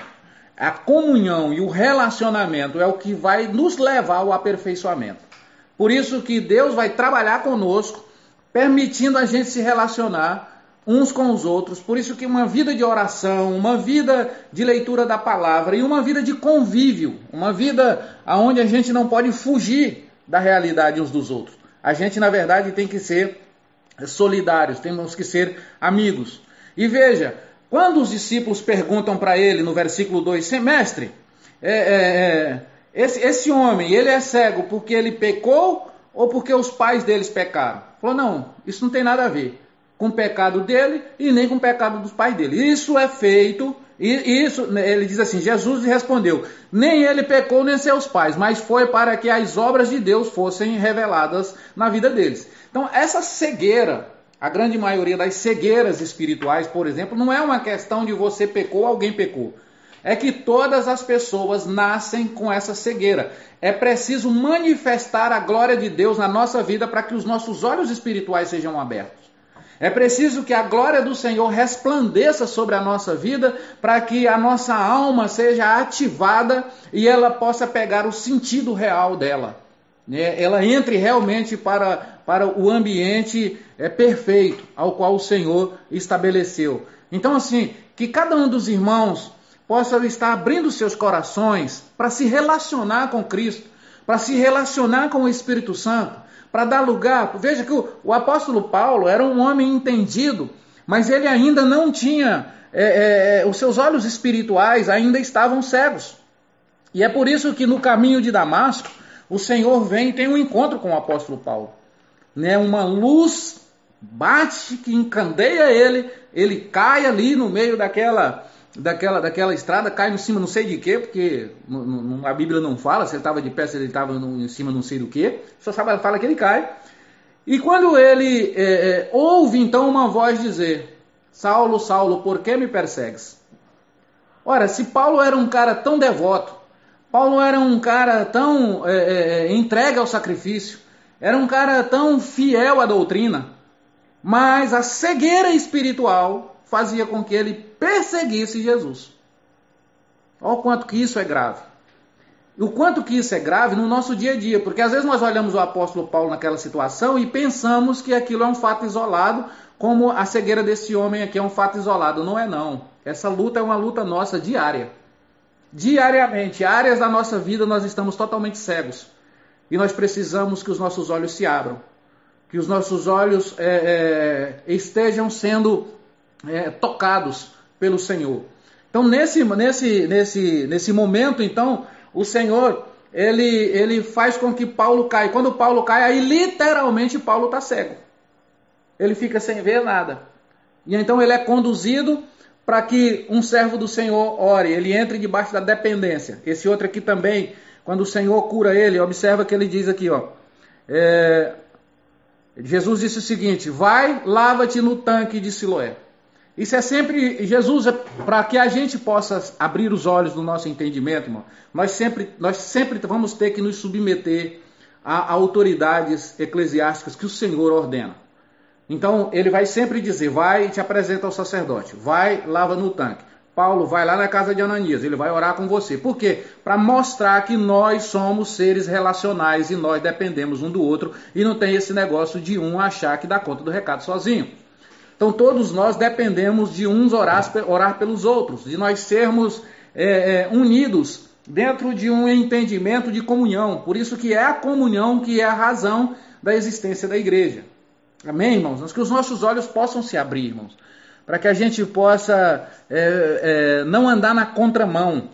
S1: A comunhão e o relacionamento é o que vai nos levar ao aperfeiçoamento. Por isso que Deus vai trabalhar conosco, permitindo a gente se relacionar uns com os outros. Por isso que uma vida de oração, uma vida de leitura da palavra e uma vida de convívio, uma vida onde a gente não pode fugir da realidade uns dos outros. A gente, na verdade, tem que ser solidários, temos que ser amigos. E veja, quando os discípulos perguntam para ele no versículo 2, semestre, é, é, é, esse, esse homem, ele é cego porque ele pecou ou porque os pais deles pecaram? Falou, não, isso não tem nada a ver com o pecado dele e nem com o pecado dos pais dele. Isso é feito, e isso, ele diz assim, Jesus respondeu, nem ele pecou nem seus pais, mas foi para que as obras de Deus fossem reveladas na vida deles. Então, essa cegueira a grande maioria das cegueiras espirituais, por exemplo, não é uma questão de você pecou, alguém pecou. É que todas as pessoas nascem com essa cegueira. É preciso manifestar a glória de Deus na nossa vida para que os nossos olhos espirituais sejam abertos. É preciso que a glória do Senhor resplandeça sobre a nossa vida para que a nossa alma seja ativada e ela possa pegar o sentido real dela. Né? Ela entre realmente para para o ambiente é, perfeito ao qual o Senhor estabeleceu. Então, assim, que cada um dos irmãos possa estar abrindo seus corações para se relacionar com Cristo, para se relacionar com o Espírito Santo, para dar lugar. Veja que o, o, apóstolo Paulo era um homem entendido, mas ele ainda não tinha, é, é, os seus olhos espirituais ainda estavam cegos. E é por isso que no caminho de Damasco, o Senhor vem e tem um encontro com o apóstolo Paulo né, uma luz bate que encandeia ele, ele cai ali no meio daquela daquela, daquela estrada, cai em cima não sei de quê, porque a Bíblia não fala se ele estava de pé, se ele estava em cima não sei do quê, só sabe, fala que ele cai. E quando ele é, é, ouve então uma voz dizer: Saulo, Saulo, por que me persegues? Ora, se Paulo era um cara tão devoto, Paulo era um cara tão é, é, é entregue ao sacrifício, era um cara tão fiel à doutrina, mas a cegueira espiritual fazia com que ele perseguisse Jesus. Olha o quanto que isso é grave. O quanto que isso é grave no nosso dia a dia, porque às vezes nós olhamos o apóstolo Paulo naquela situação e pensamos que aquilo é um fato isolado, como a cegueira desse homem aqui é um fato isolado. Não é não. Essa luta é uma luta nossa diária. Diariamente, áreas da nossa vida nós estamos totalmente cegos. E nós precisamos que os nossos olhos se abram. Que os nossos olhos é, é, estejam sendo é, tocados pelo Senhor. Então, nesse, nesse, nesse, nesse momento, então, o Senhor ele, ele faz com que Paulo caia. Quando Paulo cai, aí literalmente Paulo está cego. Ele fica sem ver nada. E então ele é conduzido para que um servo do Senhor ore, ele entre debaixo da dependência. Esse outro aqui também, quando o Senhor cura ele, observa que ele diz aqui, ó. É, Jesus disse o seguinte: Vai, lava-te no tanque de Siloé. Isso é sempre, Jesus, é para que a gente possa abrir os olhos do nosso entendimento, irmão, nós sempre, nós sempre vamos ter que nos submeter a autoridades eclesiásticas que o Senhor ordena. Então, ele vai sempre dizer: vai e te apresenta ao sacerdote, vai, lava no tanque. Paulo vai lá na casa de Ananias, ele vai orar com você. Por quê? Para mostrar que nós somos seres relacionais e nós dependemos um do outro e não tem esse negócio de um achar que dá conta do recado sozinho. Então todos nós dependemos de uns orar, orar pelos outros, de nós sermos é, é, unidos dentro de um entendimento de comunhão. Por isso que é a comunhão que é a razão da existência da igreja. Amém, irmãos? Que os nossos olhos possam se abrir, irmãos. Para que a gente possa é, é, não andar na contramão.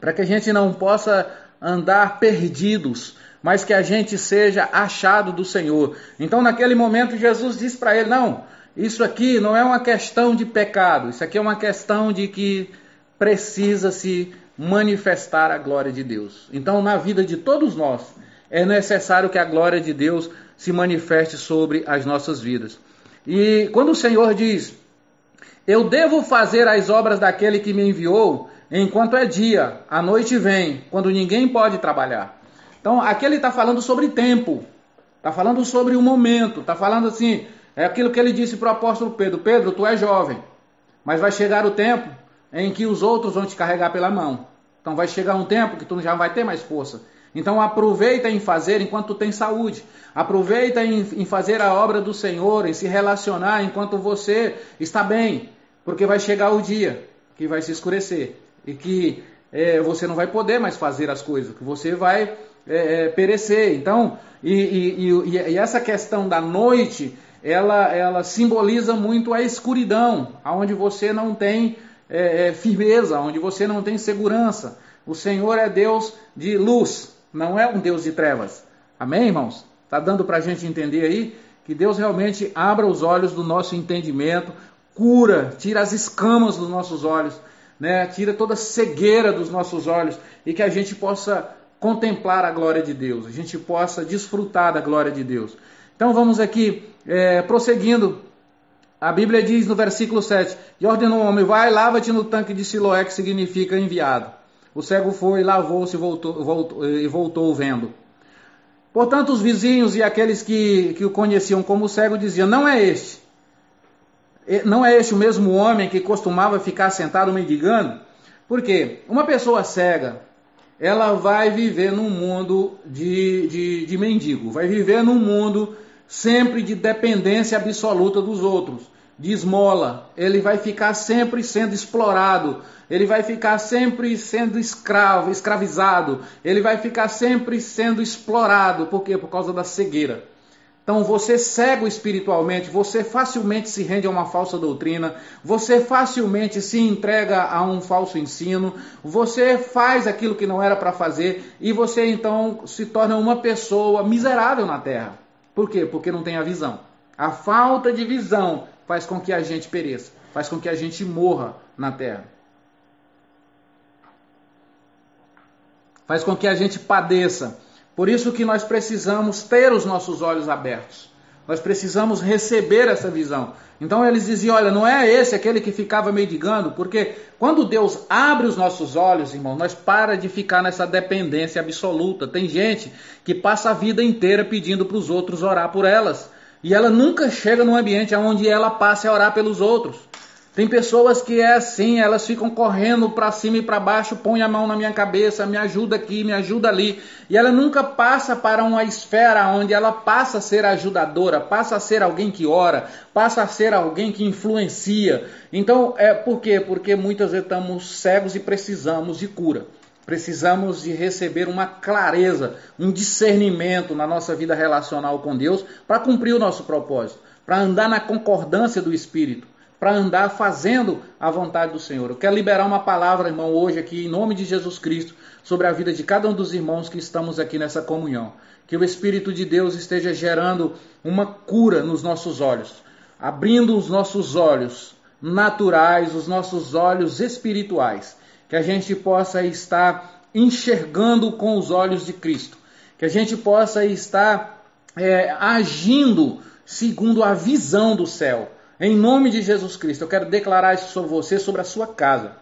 S1: Para que a gente não possa andar perdidos. Mas que a gente seja achado do Senhor. Então, naquele momento, Jesus disse para ele: Não, isso aqui não é uma questão de pecado, isso aqui é uma questão de que precisa se manifestar a glória de Deus. Então, na vida de todos nós, é necessário que a glória de Deus se manifeste sobre as nossas vidas. E quando o Senhor diz: Eu devo fazer as obras daquele que me enviou, enquanto é dia, a noite vem, quando ninguém pode trabalhar. Então, aqui ele está falando sobre tempo, está falando sobre o momento, está falando assim: é aquilo que ele disse para o apóstolo Pedro: Pedro, tu és jovem, mas vai chegar o tempo em que os outros vão te carregar pela mão. Então vai chegar um tempo que tu já vai ter mais força. Então aproveita em fazer enquanto tem saúde. Aproveita em, em fazer a obra do Senhor, em se relacionar enquanto você está bem. Porque vai chegar o dia que vai se escurecer e que é, você não vai poder mais fazer as coisas, que você vai é, é perecer. Então, e, e, e, e essa questão da noite ela, ela simboliza muito a escuridão, onde você não tem é, é, firmeza, onde você não tem segurança. O Senhor é Deus de luz, não é um Deus de trevas. Amém, irmãos? Está dando para a gente entender aí que Deus realmente abra os olhos do nosso entendimento, cura, tira as escamas dos nossos olhos, né? tira toda a cegueira dos nossos olhos e que a gente possa contemplar a glória de Deus, a gente possa desfrutar da glória de Deus. Então vamos aqui é, prosseguindo. A Bíblia diz no versículo 7: E ordenou o homem: Vai, lava-te no tanque de Siloé, que significa enviado. O cego foi, lavou-se voltou, voltou, e voltou vendo. Portanto, os vizinhos e aqueles que, que o conheciam como cego diziam: Não é este. Não é este o mesmo homem que costumava ficar sentado mendigando? Por quê? Uma pessoa cega, ela vai viver num mundo de, de, de mendigo, vai viver num mundo sempre de dependência absoluta dos outros, de esmola. Ele vai ficar sempre sendo explorado, ele vai ficar sempre sendo escravo, escravizado, ele vai ficar sempre sendo explorado. Por quê? Por causa da cegueira. Então, você cego espiritualmente, você facilmente se rende a uma falsa doutrina, você facilmente se entrega a um falso ensino, você faz aquilo que não era para fazer e você então se torna uma pessoa miserável na terra. Por quê? Porque não tem a visão. A falta de visão faz com que a gente pereça, faz com que a gente morra na terra. Faz com que a gente padeça. Por isso que nós precisamos ter os nossos olhos abertos. Nós precisamos receber essa visão. Então eles diziam: olha, não é esse aquele que ficava mendigando, porque quando Deus abre os nossos olhos, irmão, nós para de ficar nessa dependência absoluta. Tem gente que passa a vida inteira pedindo para os outros orar por elas. E ela nunca chega num ambiente onde ela passe a orar pelos outros. Tem pessoas que é assim, elas ficam correndo para cima e para baixo, põe a mão na minha cabeça, me ajuda aqui, me ajuda ali. E ela nunca passa para uma esfera onde ela passa a ser ajudadora, passa a ser alguém que ora, passa a ser alguém que influencia. Então, é por quê? Porque muitas vezes estamos cegos e precisamos de cura. Precisamos de receber uma clareza, um discernimento na nossa vida relacional com Deus para cumprir o nosso propósito, para andar na concordância do Espírito para andar fazendo a vontade do Senhor. Eu quero liberar uma palavra, irmão, hoje aqui, em nome de Jesus Cristo, sobre a vida de cada um dos irmãos que estamos aqui nessa comunhão. Que o Espírito de Deus esteja gerando uma cura nos nossos olhos, abrindo os nossos olhos naturais, os nossos olhos espirituais. Que a gente possa estar enxergando com os olhos de Cristo. Que a gente possa estar é, agindo segundo a visão do céu em nome de Jesus Cristo, eu quero declarar isso sobre você, sobre a sua casa.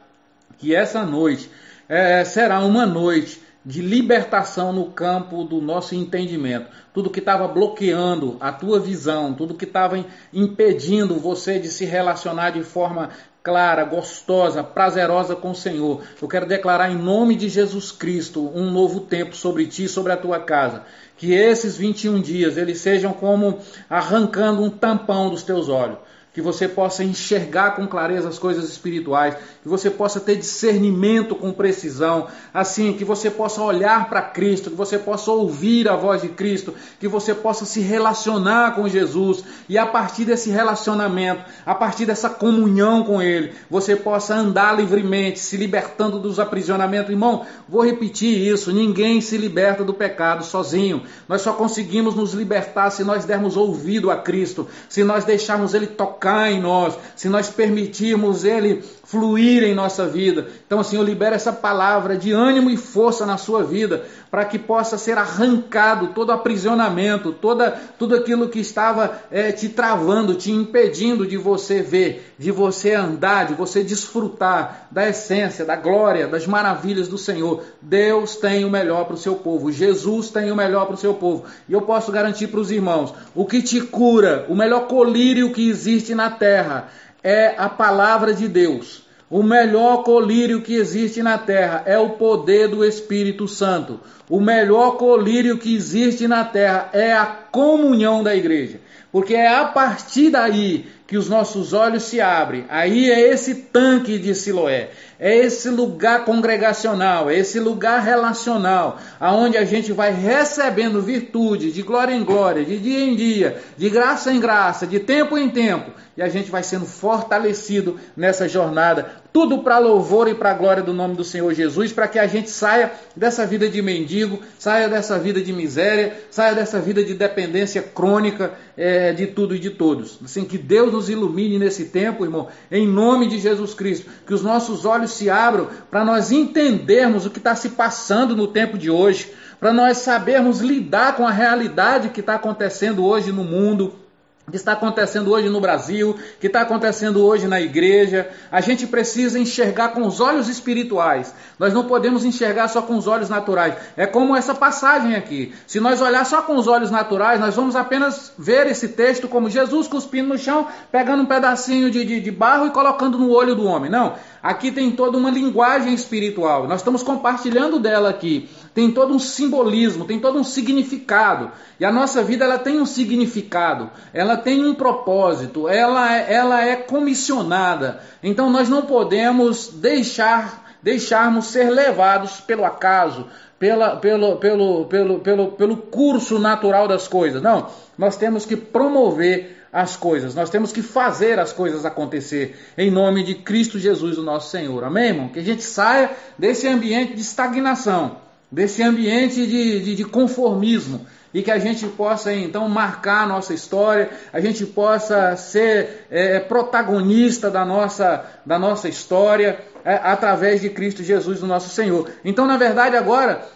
S1: Que essa noite é, será uma noite de libertação no campo do nosso entendimento. Tudo que estava bloqueando a tua visão, tudo que estava impedindo você de se relacionar de forma clara, gostosa, prazerosa com o Senhor. Eu quero declarar em nome de Jesus Cristo um novo tempo sobre ti, sobre a tua casa. Que esses 21 dias eles sejam como arrancando um tampão dos teus olhos que você possa enxergar com clareza as coisas espirituais, que você possa ter discernimento com precisão, assim, que você possa olhar para Cristo, que você possa ouvir a voz de Cristo, que você possa se relacionar com Jesus e a partir desse relacionamento, a partir dessa comunhão com Ele, você possa andar livremente, se libertando dos aprisionamentos. Irmão, vou repetir isso: ninguém se liberta do pecado sozinho. Nós só conseguimos nos libertar se nós dermos ouvido a Cristo, se nós deixarmos Ele tocar em nós, se nós permitirmos Ele fluir em nossa vida. Então, eu libero essa palavra de ânimo e força na sua vida, para que possa ser arrancado todo aprisionamento, toda, tudo aquilo que estava é, te travando, te impedindo de você ver, de você andar, de você desfrutar da essência, da glória, das maravilhas do Senhor. Deus tem o melhor para o seu povo, Jesus tem o melhor para o seu povo. E eu posso garantir para os irmãos: o que te cura, o melhor colírio que existe na terra é a palavra de Deus. O melhor colírio que existe na terra é o poder do Espírito Santo. O melhor colírio que existe na terra é a comunhão da igreja. Porque é a partir daí que os nossos olhos se abrem. Aí é esse tanque de Siloé, é esse lugar congregacional, é esse lugar relacional, aonde a gente vai recebendo virtude de glória em glória, de dia em dia, de graça em graça, de tempo em tempo, e a gente vai sendo fortalecido nessa jornada, tudo para louvor e para glória do nome do Senhor Jesus, para que a gente saia dessa vida de mendigo, saia dessa vida de miséria, saia dessa vida de dependência crônica é, de tudo e de todos. Assim que Deus nos ilumine nesse tempo, irmão, em nome de Jesus Cristo, que os nossos olhos se abram para nós entendermos o que está se passando no tempo de hoje, para nós sabermos lidar com a realidade que está acontecendo hoje no mundo que está acontecendo hoje no Brasil, que está acontecendo hoje na igreja. A gente precisa enxergar com os olhos espirituais. Nós não podemos enxergar só com os olhos naturais. É como essa passagem aqui. Se nós olhar só com os olhos naturais, nós vamos apenas ver esse texto como Jesus cuspindo no chão, pegando um pedacinho de, de, de barro e colocando no olho do homem. Não. Aqui tem toda uma linguagem espiritual. Nós estamos compartilhando dela aqui. Tem todo um simbolismo, tem todo um significado. E a nossa vida ela tem um significado, ela tem um propósito, ela, ela é comissionada. Então nós não podemos deixar deixarmos ser levados pelo acaso, pela, pelo, pelo, pelo, pelo, pelo curso natural das coisas. Não, nós temos que promover as coisas, nós temos que fazer as coisas acontecer em nome de Cristo Jesus, o nosso Senhor. Amém, irmão? Que a gente saia desse ambiente de estagnação, desse ambiente de, de, de conformismo, e que a gente possa então marcar a nossa história, a gente possa ser é, protagonista da nossa, da nossa história através de Cristo Jesus, o nosso Senhor. Então, na verdade, agora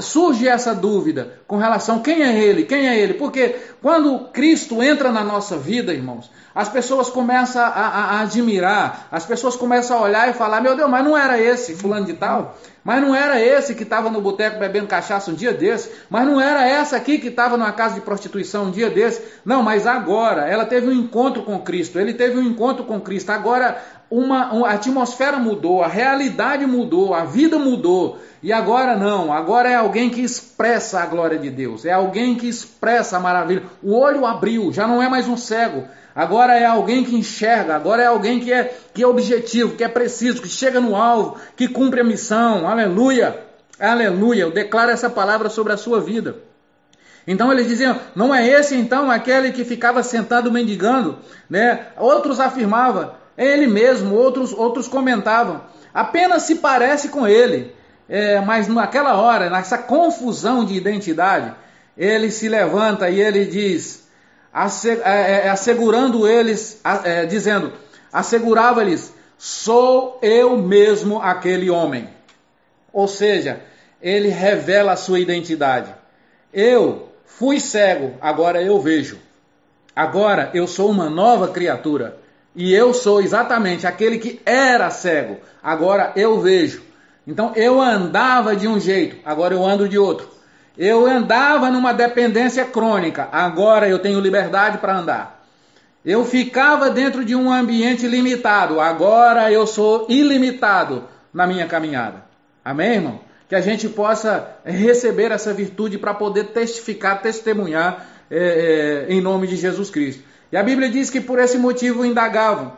S1: surge essa dúvida com relação quem é Ele, quem é Ele, porque quando Cristo entra na nossa vida, irmãos, as pessoas começam a, a, a, admirar, as pessoas começam a olhar e falar: Meu Deus, mas não era esse fulano de tal? Mas não era esse que estava no boteco bebendo cachaça um dia desse? Mas não era essa aqui que estava numa casa de prostituição um dia desse? Não, mas agora ela teve um encontro com Cristo, ele teve um encontro com Cristo. Agora uma, a atmosfera mudou, a realidade mudou, a vida mudou. E agora não, agora é alguém que expressa a glória de Deus, é alguém que expressa a maravilha. O olho abriu, já não é mais um cego, Agora é alguém que enxerga, agora é alguém que é, que é objetivo, que é preciso, que chega no alvo, que cumpre a missão. Aleluia! Aleluia! Eu declaro essa palavra sobre a sua vida. Então eles diziam, não é esse então aquele que ficava sentado mendigando, né? Outros afirmavam, ele mesmo, outros, outros comentavam, apenas se parece com ele. É, mas naquela hora, nessa confusão de identidade, ele se levanta e ele diz: é, é, é, assegurando eles, é, dizendo, assegurava-lhes, sou eu mesmo aquele homem. Ou seja, ele revela a sua identidade. Eu fui cego, agora eu vejo. Agora eu sou uma nova criatura. E eu sou exatamente aquele que era cego, agora eu vejo. Então eu andava de um jeito, agora eu ando de outro. Eu andava numa dependência crônica, agora eu tenho liberdade para andar. Eu ficava dentro de um ambiente limitado, agora eu sou ilimitado na minha caminhada. Amém, irmão? Que a gente possa receber essa virtude para poder testificar, testemunhar é, é, em nome de Jesus Cristo. E a Bíblia diz que por esse motivo indagavam: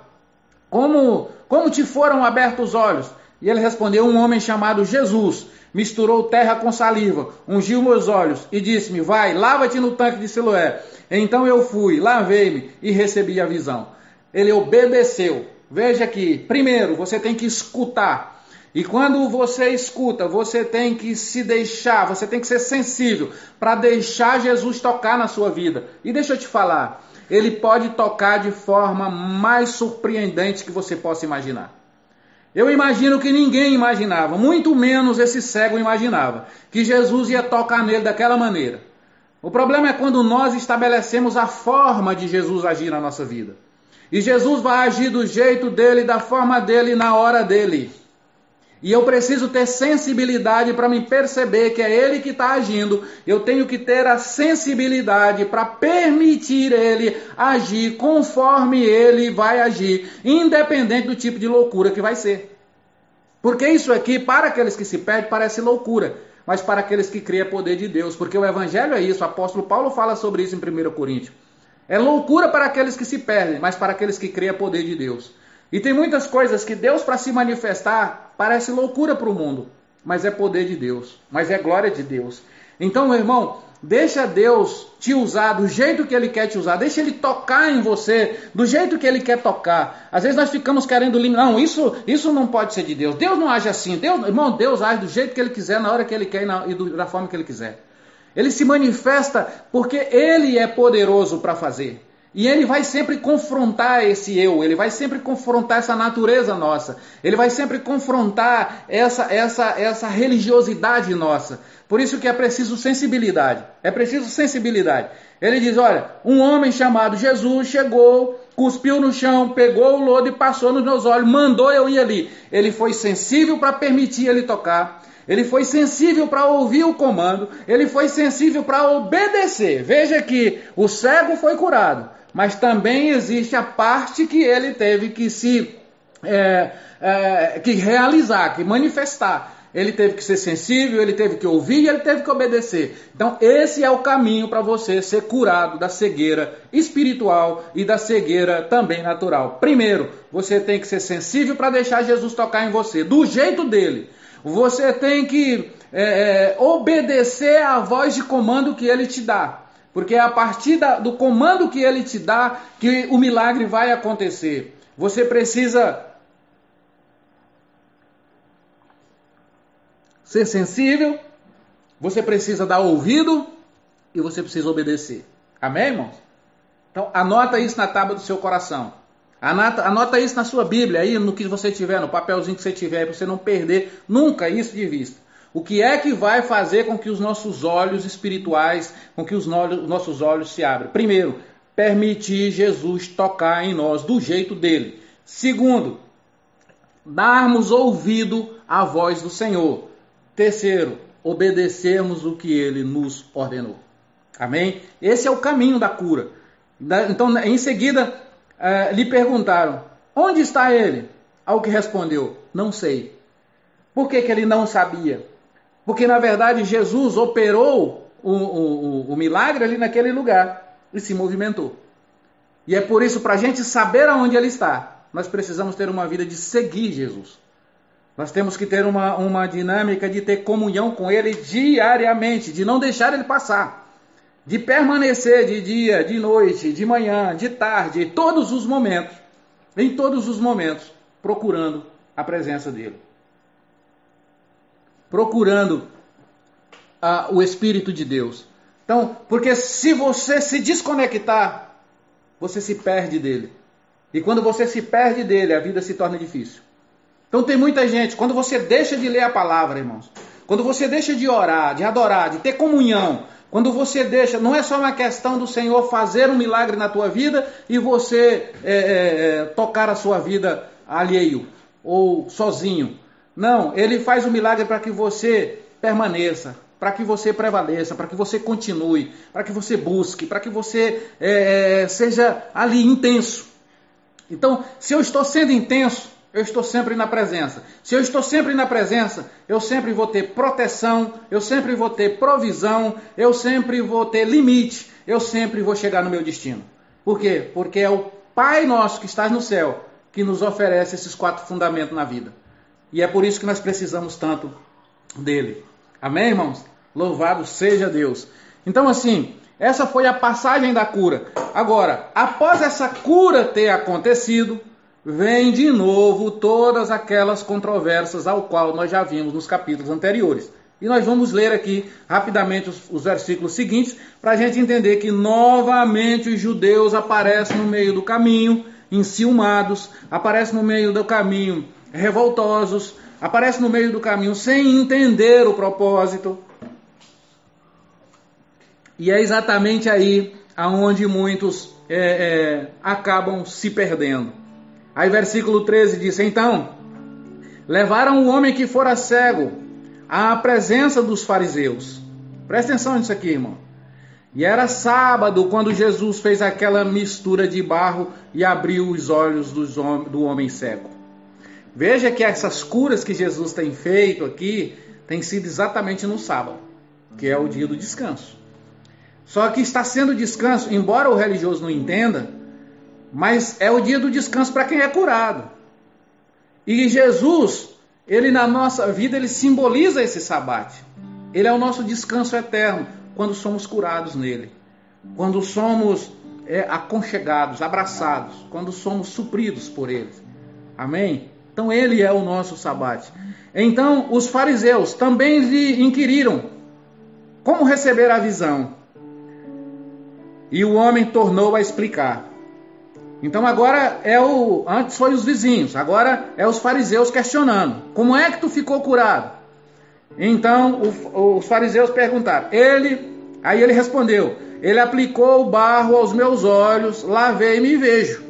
S1: como, como te foram abertos os olhos? E ele respondeu: Um homem chamado Jesus misturou terra com saliva, ungiu meus olhos e disse-me: Vai, lava-te no tanque de Siloé. Então eu fui, lavei-me e recebi a visão. Ele obedeceu. Veja aqui, primeiro você tem que escutar. E quando você escuta, você tem que se deixar, você tem que ser sensível para deixar Jesus tocar na sua vida. E deixa eu te falar, ele pode tocar de forma mais surpreendente que você possa imaginar. Eu imagino que ninguém imaginava, muito menos esse cego imaginava, que Jesus ia tocar nele daquela maneira. O problema é quando nós estabelecemos a forma de Jesus agir na nossa vida. E Jesus vai agir do jeito dele, da forma dele, na hora dele. E eu preciso ter sensibilidade para me perceber que é Ele que está agindo. Eu tenho que ter a sensibilidade para permitir Ele agir conforme Ele vai agir, independente do tipo de loucura que vai ser. Porque isso aqui, para aqueles que se perdem, parece loucura. Mas para aqueles que criam é poder de Deus. Porque o Evangelho é isso. O apóstolo Paulo fala sobre isso em 1 Coríntios. É loucura para aqueles que se perdem, mas para aqueles que criam é poder de Deus. E tem muitas coisas que Deus, para se manifestar, parece loucura para o mundo, mas é poder de Deus, mas é glória de Deus. Então, meu irmão, deixa Deus te usar do jeito que Ele quer te usar, deixa Ele tocar em você do jeito que Ele quer tocar. Às vezes nós ficamos querendo limitar, não, isso, isso não pode ser de Deus. Deus não age assim. Deus, irmão, Deus age do jeito que Ele quiser, na hora que Ele quer e, na, e do, da forma que Ele quiser. Ele se manifesta porque Ele é poderoso para fazer. E ele vai sempre confrontar esse eu, ele vai sempre confrontar essa natureza nossa, ele vai sempre confrontar essa, essa, essa religiosidade nossa. Por isso que é preciso sensibilidade. É preciso sensibilidade. Ele diz: olha, um homem chamado Jesus chegou, cuspiu no chão, pegou o lodo e passou nos meus olhos, mandou eu ir ali. Ele foi sensível para permitir ele tocar. Ele foi sensível para ouvir o comando, ele foi sensível para obedecer. Veja que o cego foi curado, mas também existe a parte que ele teve que se é, é, que realizar, que manifestar. Ele teve que ser sensível, ele teve que ouvir e ele teve que obedecer. Então, esse é o caminho para você ser curado da cegueira espiritual e da cegueira também natural. Primeiro, você tem que ser sensível para deixar Jesus tocar em você, do jeito dele. Você tem que é, é, obedecer à voz de comando que ele te dá. Porque é a partir da, do comando que ele te dá que o milagre vai acontecer. Você precisa ser sensível, você precisa dar ouvido e você precisa obedecer. Amém, irmãos? Então, anota isso na tábua do seu coração. Anota, anota isso na sua Bíblia, aí no que você tiver, no papelzinho que você tiver, para você não perder nunca isso de vista. O que é que vai fazer com que os nossos olhos espirituais, com que os, os nossos olhos se abram? Primeiro, permitir Jesus tocar em nós do jeito dele. Segundo, darmos ouvido à voz do Senhor. Terceiro, obedecermos o que ele nos ordenou. Amém? Esse é o caminho da cura. Então, em seguida, eh, lhe perguntaram: Onde está ele? Ao que respondeu: Não sei. Por que, que ele não sabia? Porque, na verdade, Jesus operou o, o, o milagre ali naquele lugar e se movimentou. E é por isso, para a gente saber aonde ele está, nós precisamos ter uma vida de seguir Jesus. Nós temos que ter uma, uma dinâmica de ter comunhão com Ele diariamente, de não deixar Ele passar, de permanecer de dia, de noite, de manhã, de tarde, em todos os momentos, em todos os momentos, procurando a presença dEle. Procurando ah, o Espírito de Deus. Então, porque se você se desconectar, você se perde dele. E quando você se perde dele, a vida se torna difícil. Então tem muita gente, quando você deixa de ler a palavra, irmãos, quando você deixa de orar, de adorar, de ter comunhão, quando você deixa, não é só uma questão do Senhor fazer um milagre na tua vida e você é, é, é tocar a sua vida alheio ou sozinho. Não, ele faz o milagre para que você permaneça, para que você prevaleça, para que você continue, para que você busque, para que você é, é, seja ali intenso. Então, se eu estou sendo intenso, eu estou sempre na presença. Se eu estou sempre na presença, eu sempre vou ter proteção, eu sempre vou ter provisão, eu sempre vou ter limite, eu sempre vou chegar no meu destino. Por quê? Porque é o Pai nosso que está no céu que nos oferece esses quatro fundamentos na vida. E é por isso que nós precisamos tanto dele. Amém, irmãos? Louvado seja Deus. Então, assim, essa foi a passagem da cura. Agora, após essa cura ter acontecido, vem de novo todas aquelas controvérsias ao qual nós já vimos nos capítulos anteriores. E nós vamos ler aqui rapidamente os, os versículos seguintes para a gente entender que novamente os judeus aparecem no meio do caminho, enciumados, aparecem no meio do caminho revoltosos, aparecem no meio do caminho sem entender o propósito, e é exatamente aí aonde muitos é, é, acabam se perdendo. Aí versículo 13 diz: Então, levaram o homem que fora cego à presença dos fariseus. Presta atenção nisso aqui, irmão. E era sábado quando Jesus fez aquela mistura de barro e abriu os olhos do homem cego. Veja que essas curas que Jesus tem feito aqui têm sido exatamente no sábado, que é o dia do descanso. Só que está sendo descanso, embora o religioso não entenda, mas é o dia do descanso para quem é curado. E Jesus, ele na nossa vida, ele simboliza esse sabate. Ele é o nosso descanso eterno quando somos curados nele. Quando somos é, aconchegados, abraçados, quando somos supridos por ele. Amém? Então ele é o nosso sabate. Então os fariseus também lhe inquiriram como receber a visão. E o homem tornou a explicar. Então agora é o. Antes foi os vizinhos, agora é os fariseus questionando: Como é que tu ficou curado? Então o, os fariseus perguntaram. Ele, aí ele respondeu: Ele aplicou o barro aos meus olhos, lavei-me e vejo.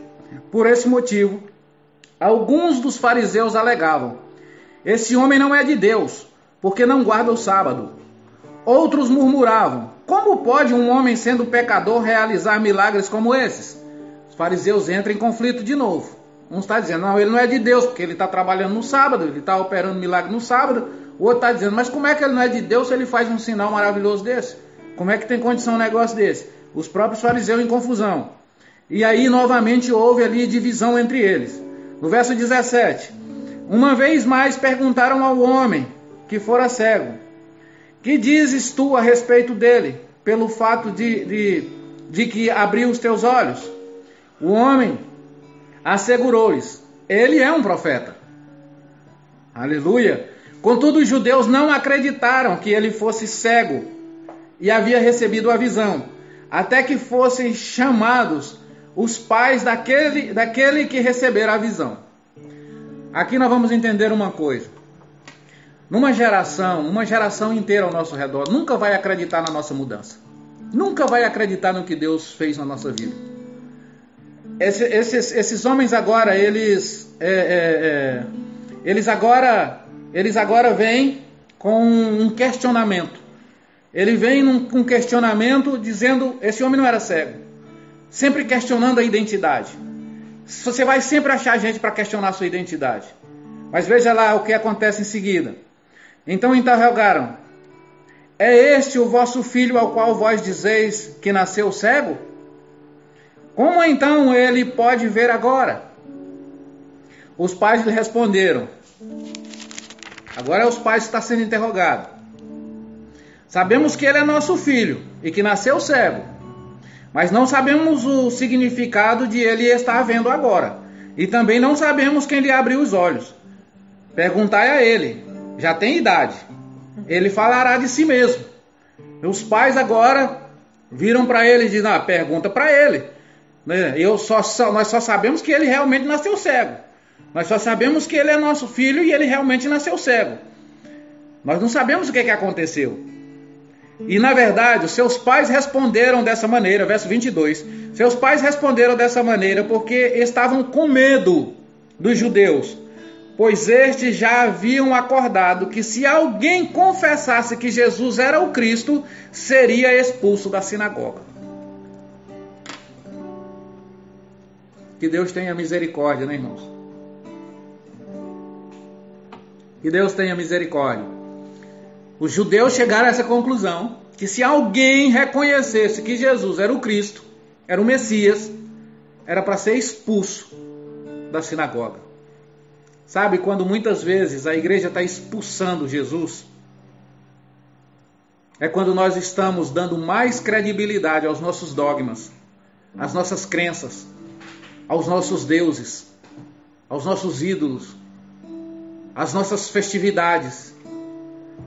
S1: Por esse motivo, alguns dos fariseus alegavam: Esse homem não é de Deus, porque não guarda o sábado. Outros murmuravam: Como pode um homem, sendo pecador, realizar milagres como esses? Fariseus entram em conflito de novo. Um está dizendo: Não, ele não é de Deus, porque ele está trabalhando no sábado, ele está operando milagre no sábado. O outro está dizendo: Mas como é que ele não é de Deus se ele faz um sinal maravilhoso desse? Como é que tem condição um negócio desse? Os próprios fariseus em confusão. E aí, novamente, houve ali divisão entre eles. No verso 17: Uma vez mais perguntaram ao homem que fora cego que dizes tu a respeito dele, pelo fato de, de, de que abriu os teus olhos? O homem assegurou-lhes: Ele é um profeta. Aleluia. Contudo, os judeus não acreditaram que ele fosse cego e havia recebido a visão, até que fossem chamados os pais daquele, daquele que receberam a visão. Aqui nós vamos entender uma coisa. Numa geração, uma geração inteira ao nosso redor, nunca vai acreditar na nossa mudança. Nunca vai acreditar no que Deus fez na nossa vida. Esse, esses, esses homens agora, eles, é, é, é, eles agora, eles agora vêm com um questionamento. Ele vem com um questionamento dizendo: esse homem não era cego. Sempre questionando a identidade. Você vai sempre achar gente para questionar a sua identidade. Mas veja lá o que acontece em seguida. Então interrogaram: É este o vosso filho ao qual vós dizeis que nasceu cego? Como então ele pode ver agora? Os pais lhe responderam. Agora os pais estão sendo interrogados. Sabemos que ele é nosso filho e que nasceu cego, mas não sabemos o significado de ele estar vendo agora. E também não sabemos quem lhe abriu os olhos. Perguntai a ele, já tem idade. Ele falará de si mesmo. Os pais agora viram para ele e dizem: ah, pergunta para ele. Né? Eu só, nós só sabemos que ele realmente nasceu cego. Nós só sabemos que ele é nosso filho e ele realmente nasceu cego. Nós não sabemos o que, que aconteceu. E na verdade, os seus pais responderam dessa maneira, verso 22. Seus pais responderam dessa maneira porque estavam com medo dos judeus, pois estes já haviam acordado que se alguém confessasse que Jesus era o Cristo, seria expulso da sinagoga. Que Deus tenha misericórdia, né, irmãos? Que Deus tenha misericórdia. Os judeus chegaram a essa conclusão que se alguém reconhecesse que Jesus era o Cristo, era o Messias, era para ser expulso da sinagoga. Sabe quando muitas vezes a igreja está expulsando Jesus? É quando nós estamos dando mais credibilidade aos nossos dogmas, às nossas crenças, aos nossos deuses, aos nossos ídolos, às nossas festividades.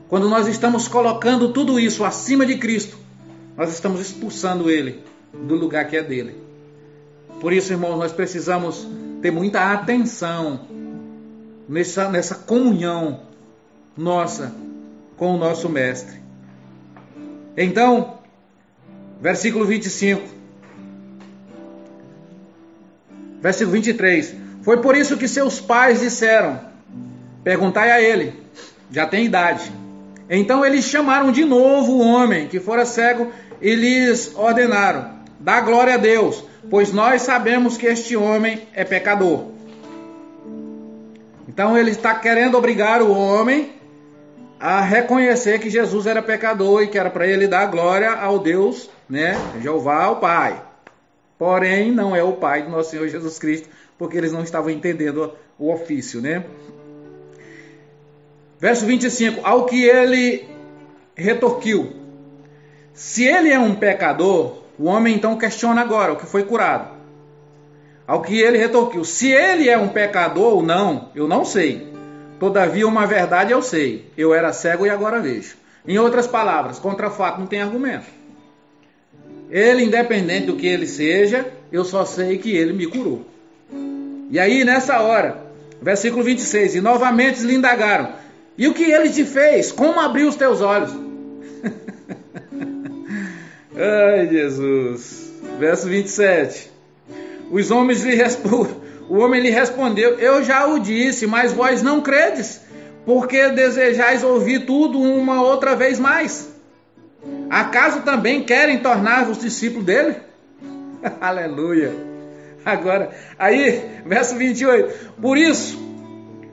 S1: Quando nós estamos colocando tudo isso acima de Cristo, nós estamos expulsando Ele do lugar que é dele. Por isso, irmãos, nós precisamos ter muita atenção nessa, nessa comunhão nossa com o nosso Mestre. Então, versículo 25. Versículo 23. Foi por isso que seus pais disseram: Perguntai a ele, já tem idade. Então eles chamaram de novo o homem que fora cego e lhes ordenaram: Dá glória a Deus, pois nós sabemos que este homem é pecador. Então ele está querendo obrigar o homem a reconhecer que Jesus era pecador e que era para ele dar glória ao Deus, né? Jeová, o Pai porém não é o Pai do nosso Senhor Jesus Cristo, porque eles não estavam entendendo o ofício, né? Verso 25: Ao que ele retorquiu: Se ele é um pecador, o homem então questiona agora o que foi curado. Ao que ele retorquiu: Se ele é um pecador ou não, eu não sei. Todavia, uma verdade eu sei: eu era cego e agora vejo. Em outras palavras, contra fato não tem argumento. Ele, independente do que ele seja, eu só sei que ele me curou. E aí, nessa hora, versículo 26, e novamente lhe indagaram: E o que ele te fez? Como abriu os teus olhos? (laughs) Ai, Jesus. Verso 27. Os homens lhe o homem lhe respondeu: Eu já o disse, mas vós não credes, porque desejais ouvir tudo uma outra vez mais. Acaso também querem tornar-vos discípulos dele? (laughs) Aleluia. Agora, aí, verso 28. Por isso,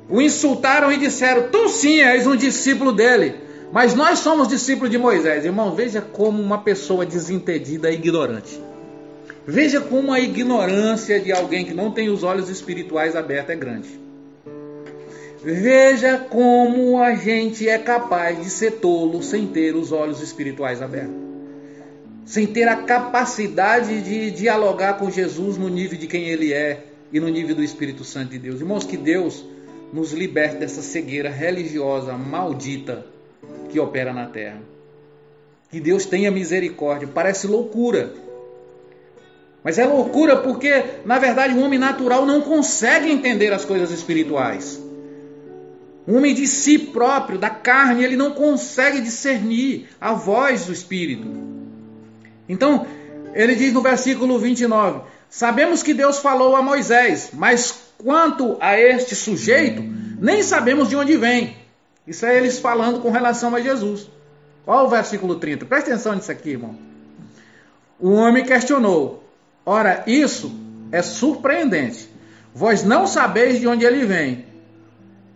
S1: o insultaram e disseram: Tu sim és um discípulo dele, mas nós somos discípulos de Moisés. Irmão, veja como uma pessoa desentendida é ignorante. Veja como a ignorância de alguém que não tem os olhos espirituais abertos é grande. Veja como a gente é capaz de ser tolo sem ter os olhos espirituais abertos. Sem ter a capacidade de dialogar com Jesus no nível de quem ele é e no nível do Espírito Santo de Deus. Irmãos, que Deus nos liberte dessa cegueira religiosa maldita que opera na terra. que Deus tenha misericórdia. Parece loucura. Mas é loucura porque, na verdade, o homem natural não consegue entender as coisas espirituais. O homem de si próprio, da carne, ele não consegue discernir a voz do Espírito. Então, ele diz no versículo 29: Sabemos que Deus falou a Moisés, mas quanto a este sujeito, nem sabemos de onde vem. Isso é eles falando com relação a Jesus. Olha o versículo 30. Presta atenção nisso aqui, irmão. O homem questionou: Ora, isso é surpreendente. Vós não sabeis de onde ele vem.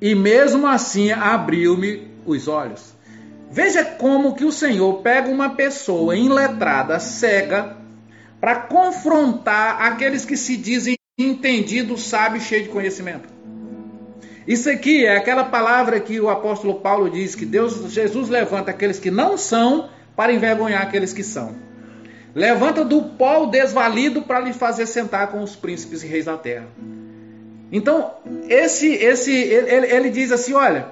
S1: E mesmo assim abriu-me os olhos. Veja como que o Senhor pega uma pessoa inletrada, cega, para confrontar aqueles que se dizem entendidos, sábios, cheios de conhecimento. Isso aqui é aquela palavra que o apóstolo Paulo diz que Deus, Jesus levanta aqueles que não são para envergonhar aqueles que são. Levanta do pó o desvalido para lhe fazer sentar com os príncipes e reis da terra. Então, esse, esse, ele, ele diz assim, olha,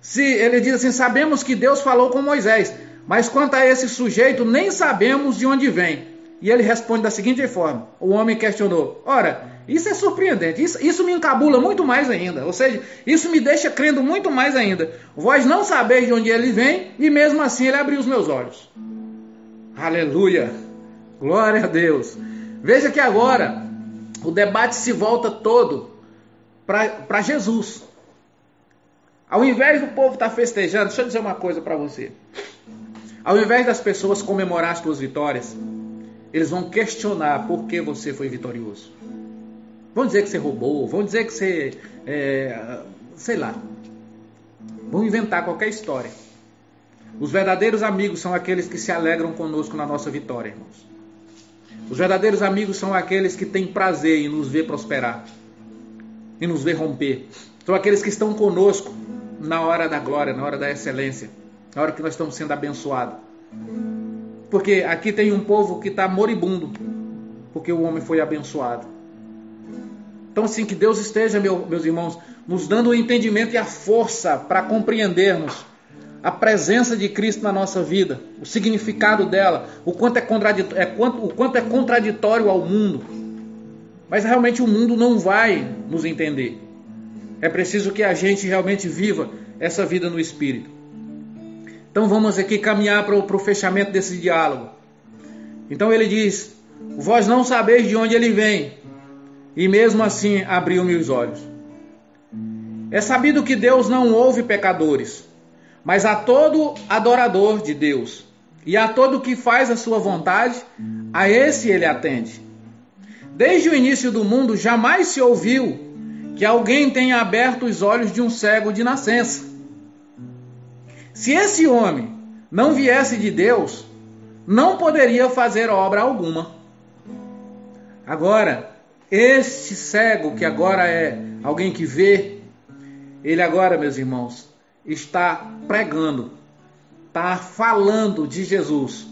S1: se ele diz assim, sabemos que Deus falou com Moisés, mas quanto a esse sujeito, nem sabemos de onde vem. E ele responde da seguinte forma: o homem questionou, ora, isso é surpreendente, isso, isso me encabula muito mais ainda, ou seja, isso me deixa crendo muito mais ainda. Vós não sabeis de onde ele vem, e mesmo assim ele abriu os meus olhos. Aleluia! Glória a Deus! Veja que agora o debate se volta todo para Jesus. Ao invés do povo estar tá festejando, deixa eu dizer uma coisa para você. Ao invés das pessoas comemorar as suas vitórias, eles vão questionar por que você foi vitorioso. Vão dizer que você roubou, vão dizer que você. É, sei lá. Vão inventar qualquer história. Os verdadeiros amigos são aqueles que se alegram conosco na nossa vitória, irmãos. Os verdadeiros amigos são aqueles que têm prazer em nos ver prosperar, em nos ver romper. São aqueles que estão conosco na hora da glória, na hora da excelência, na hora que nós estamos sendo abençoados. Porque aqui tem um povo que está moribundo, porque o homem foi abençoado. Então, assim, que Deus esteja, meu, meus irmãos, nos dando o entendimento e a força para compreendermos a presença de Cristo na nossa vida, o significado dela, o quanto é, é, quanto, o quanto é contraditório ao mundo. Mas realmente o mundo não vai nos entender. É preciso que a gente realmente viva essa vida no Espírito. Então vamos aqui caminhar para o, fechamento desse diálogo. Então ele diz: Vós não sabeis de onde ele vem, e mesmo assim abriu-me os olhos. É sabido que Deus não ouve pecadores, mas a todo adorador de Deus e a todo que faz a sua vontade, a esse ele atende. Desde o início do mundo jamais se ouviu que alguém tenha aberto os olhos de um cego de nascença. Se esse homem não viesse de Deus, não poderia fazer obra alguma. Agora, este cego, que agora é alguém que vê, ele agora, meus irmãos, está pregando, está falando de Jesus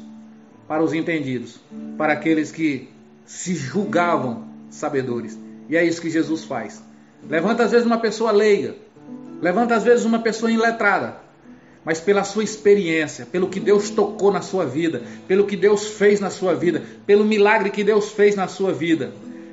S1: para os entendidos, para aqueles que se julgavam sabedores. E é isso que Jesus faz. Levanta às vezes uma pessoa leiga, levanta às vezes uma pessoa iletrada, mas pela sua experiência, pelo que Deus tocou na sua vida, pelo que Deus fez na sua vida, pelo milagre que Deus fez na sua vida,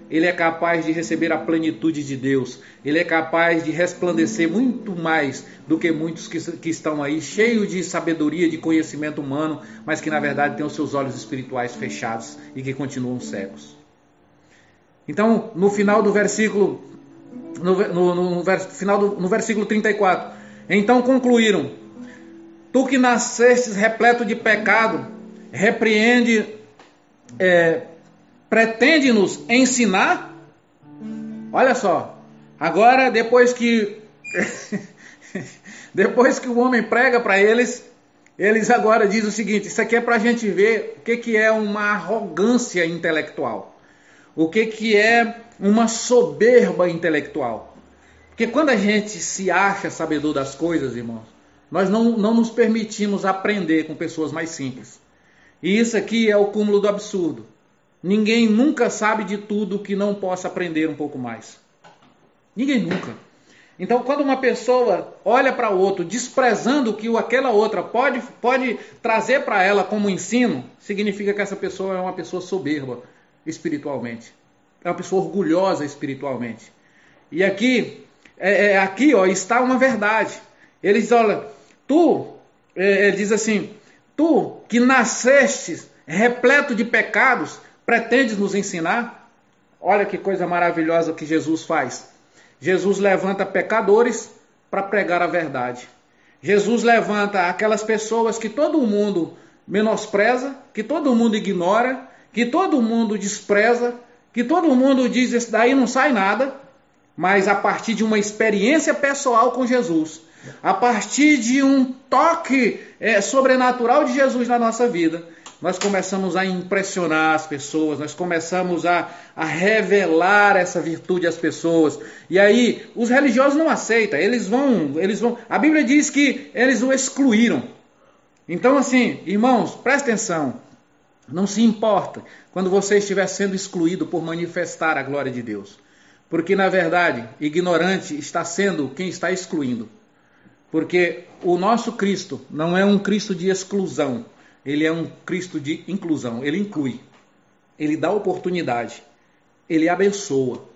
S1: ele é capaz de receber a plenitude de Deus. Ele é capaz de resplandecer muito mais do que muitos que, que estão aí, cheios de sabedoria, de conhecimento humano, mas que na verdade têm os seus olhos espirituais fechados e que continuam cegos. Então, no final do versículo, no, no, no, no final do, no versículo 34, então concluíram: Tu que nascestes repleto de pecado, repreende. É, pretende nos ensinar. Olha só, agora depois que (laughs) depois que o homem prega para eles, eles agora dizem o seguinte: isso aqui é para a gente ver o que, que é uma arrogância intelectual, o que, que é uma soberba intelectual. Porque quando a gente se acha sabedor das coisas, irmãos, nós não, não nos permitimos aprender com pessoas mais simples. E isso aqui é o cúmulo do absurdo. Ninguém nunca sabe de tudo que não possa aprender um pouco mais. Ninguém nunca. Então, quando uma pessoa olha para o outro desprezando o que aquela outra pode, pode trazer para ela como ensino, significa que essa pessoa é uma pessoa soberba espiritualmente. É uma pessoa orgulhosa espiritualmente. E aqui, é, é, aqui ó, está uma verdade. Ele diz: olha, tu, é, ele diz assim, tu que nasceste repleto de pecados, pretendes nos ensinar? Olha que coisa maravilhosa que Jesus faz. Jesus levanta pecadores para pregar a verdade. Jesus levanta aquelas pessoas que todo mundo menospreza, que todo mundo ignora, que todo mundo despreza, que todo mundo diz isso daí não sai nada, mas a partir de uma experiência pessoal com Jesus, a partir de um toque é, sobrenatural de Jesus na nossa vida, nós começamos a impressionar as pessoas, nós começamos a, a revelar essa virtude às pessoas. E aí, os religiosos não aceitam, eles vão, eles vão. A Bíblia diz que eles o excluíram. Então, assim, irmãos, presta atenção. Não se importa quando você estiver sendo excluído por manifestar a glória de Deus. Porque, na verdade, ignorante está sendo quem está excluindo. Porque o nosso Cristo não é um Cristo de exclusão ele é um Cristo de inclusão, ele inclui, ele dá oportunidade, ele abençoa.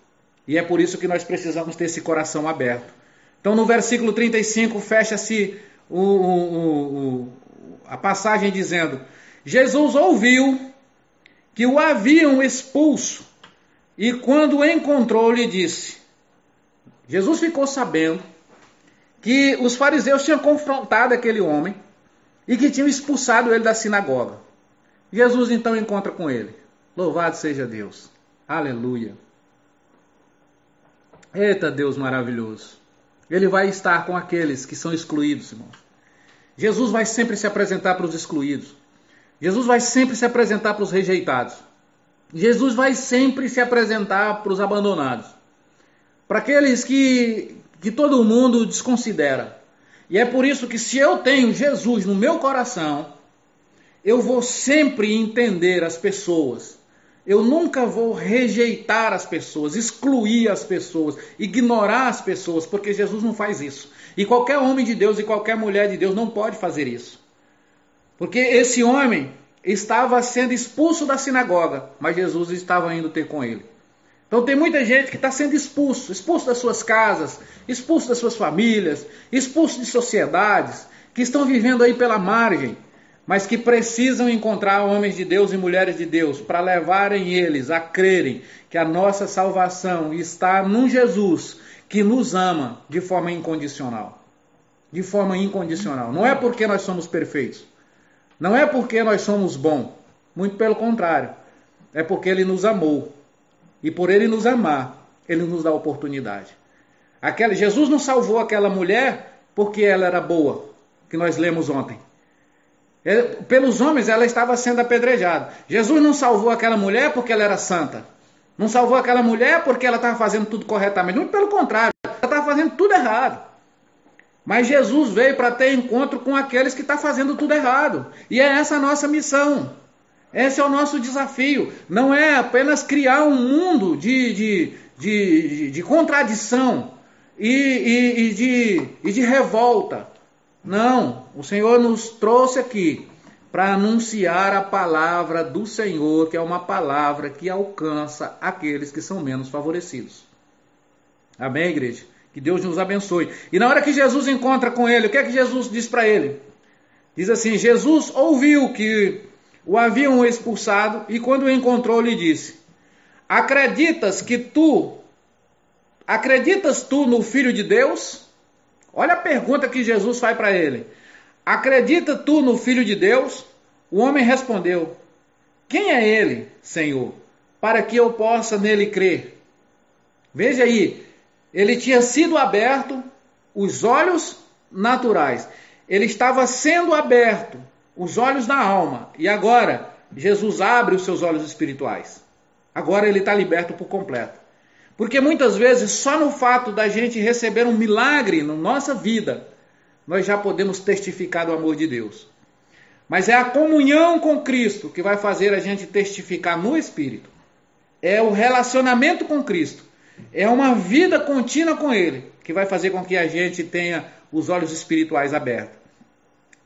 S1: E é por isso que nós precisamos ter esse coração aberto. Então, no versículo 35, fecha-se o, o, o, a passagem dizendo: Jesus ouviu que o haviam expulso, e quando o encontrou, lhe disse: Jesus ficou sabendo que os fariseus tinham confrontado aquele homem e que tinham expulsado ele da sinagoga. Jesus então encontra com ele. Louvado seja Deus. Aleluia. Eita Deus maravilhoso. Ele vai estar com aqueles que são excluídos, irmão. Jesus vai sempre se apresentar para os excluídos. Jesus vai sempre se apresentar para os rejeitados. Jesus vai sempre se apresentar para os abandonados. Para aqueles que, que todo mundo desconsidera. E é por isso que se eu tenho Jesus no meu coração, eu vou sempre entender as pessoas. Eu nunca vou rejeitar as pessoas, excluir as pessoas, ignorar as pessoas, porque Jesus não faz isso. E qualquer homem de Deus e qualquer mulher de Deus não pode fazer isso. Porque esse homem estava sendo expulso da sinagoga, mas Jesus estava indo ter com ele. Então tem muita gente que está sendo expulso, expulso das suas casas, expulso das suas famílias, expulso de sociedades, que estão vivendo aí pela margem, mas que precisam encontrar homens de Deus e mulheres de Deus para levarem eles a crerem que a nossa salvação está num Jesus que nos ama de forma incondicional. De forma incondicional. Não é porque nós somos perfeitos. Não é porque nós somos bons. Muito pelo contrário. É porque ele nos amou e por ele nos amar, ele nos dá oportunidade. Aquela, Jesus não salvou aquela mulher porque ela era boa, que nós lemos ontem. Ele, pelos homens ela estava sendo apedrejada. Jesus não salvou aquela mulher porque ela era santa. Não salvou aquela mulher porque ela estava fazendo tudo corretamente. Muito pelo contrário, ela estava fazendo tudo errado. Mas Jesus veio para ter encontro com aqueles que estão tá fazendo tudo errado. E é essa a nossa missão. Esse é o nosso desafio. Não é apenas criar um mundo de, de, de, de contradição e, e, e, de, e de revolta. Não, o Senhor nos trouxe aqui para anunciar a palavra do Senhor, que é uma palavra que alcança aqueles que são menos favorecidos. Amém, igreja? Que Deus nos abençoe. E na hora que Jesus encontra com ele, o que é que Jesus diz para ele? Diz assim: Jesus ouviu que o haviam expulsado e quando o encontrou lhe disse: Acreditas que tu acreditas tu no filho de Deus? Olha a pergunta que Jesus faz para ele. Acredita tu no filho de Deus? O homem respondeu: Quem é ele, Senhor, para que eu possa nele crer? Veja aí, ele tinha sido aberto os olhos naturais. Ele estava sendo aberto os olhos da alma. E agora, Jesus abre os seus olhos espirituais. Agora ele está liberto por completo. Porque muitas vezes, só no fato da gente receber um milagre na nossa vida, nós já podemos testificar do amor de Deus. Mas é a comunhão com Cristo que vai fazer a gente testificar no Espírito. É o relacionamento com Cristo É uma vida contínua com Ele que vai fazer com que a gente tenha os olhos espirituais abertos.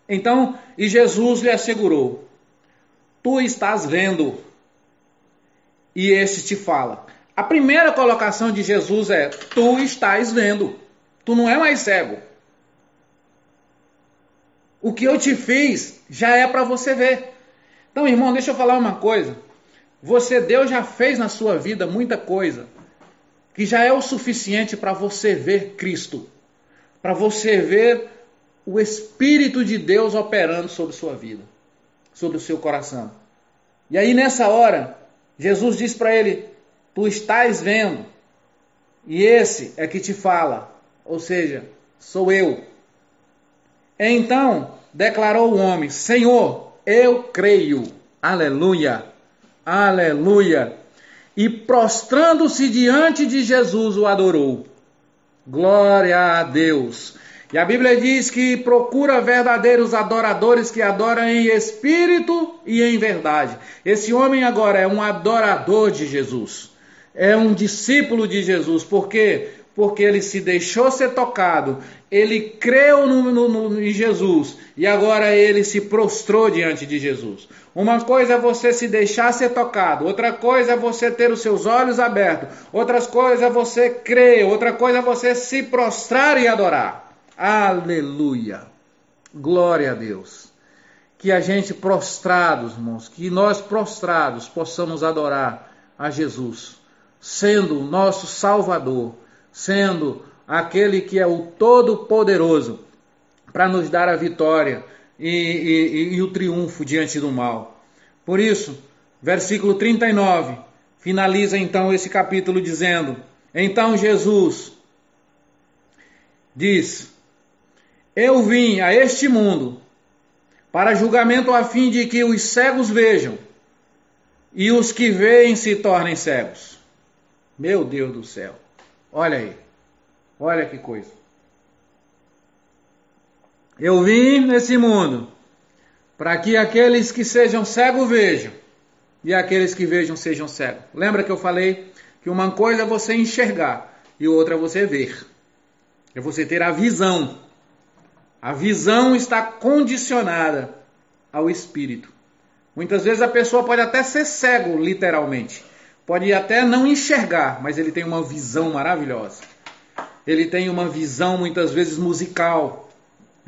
S1: Então, e Jesus lhe assegurou: Tu estás vendo. E esse te fala. A primeira colocação de Jesus é: Tu estás vendo. Tu não é mais cego. O que eu te fiz já é para você ver. Então, irmão, deixa eu falar uma coisa. Você, Deus já fez na sua vida muita coisa que já é o suficiente para você ver Cristo, para você ver o Espírito de Deus operando sobre sua vida, sobre o seu coração. E aí nessa hora, Jesus diz para ele: Tu estás vendo, e esse é que te fala, ou seja, sou eu. Então declarou o homem: Senhor, eu creio. Aleluia, aleluia e prostrando-se diante de Jesus o adorou. Glória a Deus. E a Bíblia diz que procura verdadeiros adoradores que adoram em espírito e em verdade. Esse homem agora é um adorador de Jesus. É um discípulo de Jesus. Por quê? Porque ele se deixou ser tocado. Ele creu no, no, no, em Jesus. E agora ele se prostrou diante de Jesus. Uma coisa é você se deixar ser tocado, outra coisa é você ter os seus olhos abertos, outra coisa é você crer, outra coisa é você se prostrar e adorar. Aleluia! Glória a Deus. Que a gente prostrados, irmãos, que nós prostrados possamos adorar a Jesus, sendo o nosso Salvador, sendo aquele que é o Todo-Poderoso para nos dar a vitória e, e, e o triunfo diante do mal. Por isso, versículo 39 finaliza então esse capítulo dizendo: Então Jesus diz: Eu vim a este mundo para julgamento a fim de que os cegos vejam e os que veem se tornem cegos. Meu Deus do céu. Olha aí. Olha que coisa. Eu vim nesse mundo para que aqueles que sejam cegos vejam e aqueles que vejam sejam cegos. Lembra que eu falei que uma coisa é você enxergar e outra é você ver. É você ter a visão. A visão está condicionada ao espírito. Muitas vezes a pessoa pode até ser cego, literalmente. Pode até não enxergar, mas ele tem uma visão maravilhosa. Ele tem uma visão muitas vezes musical,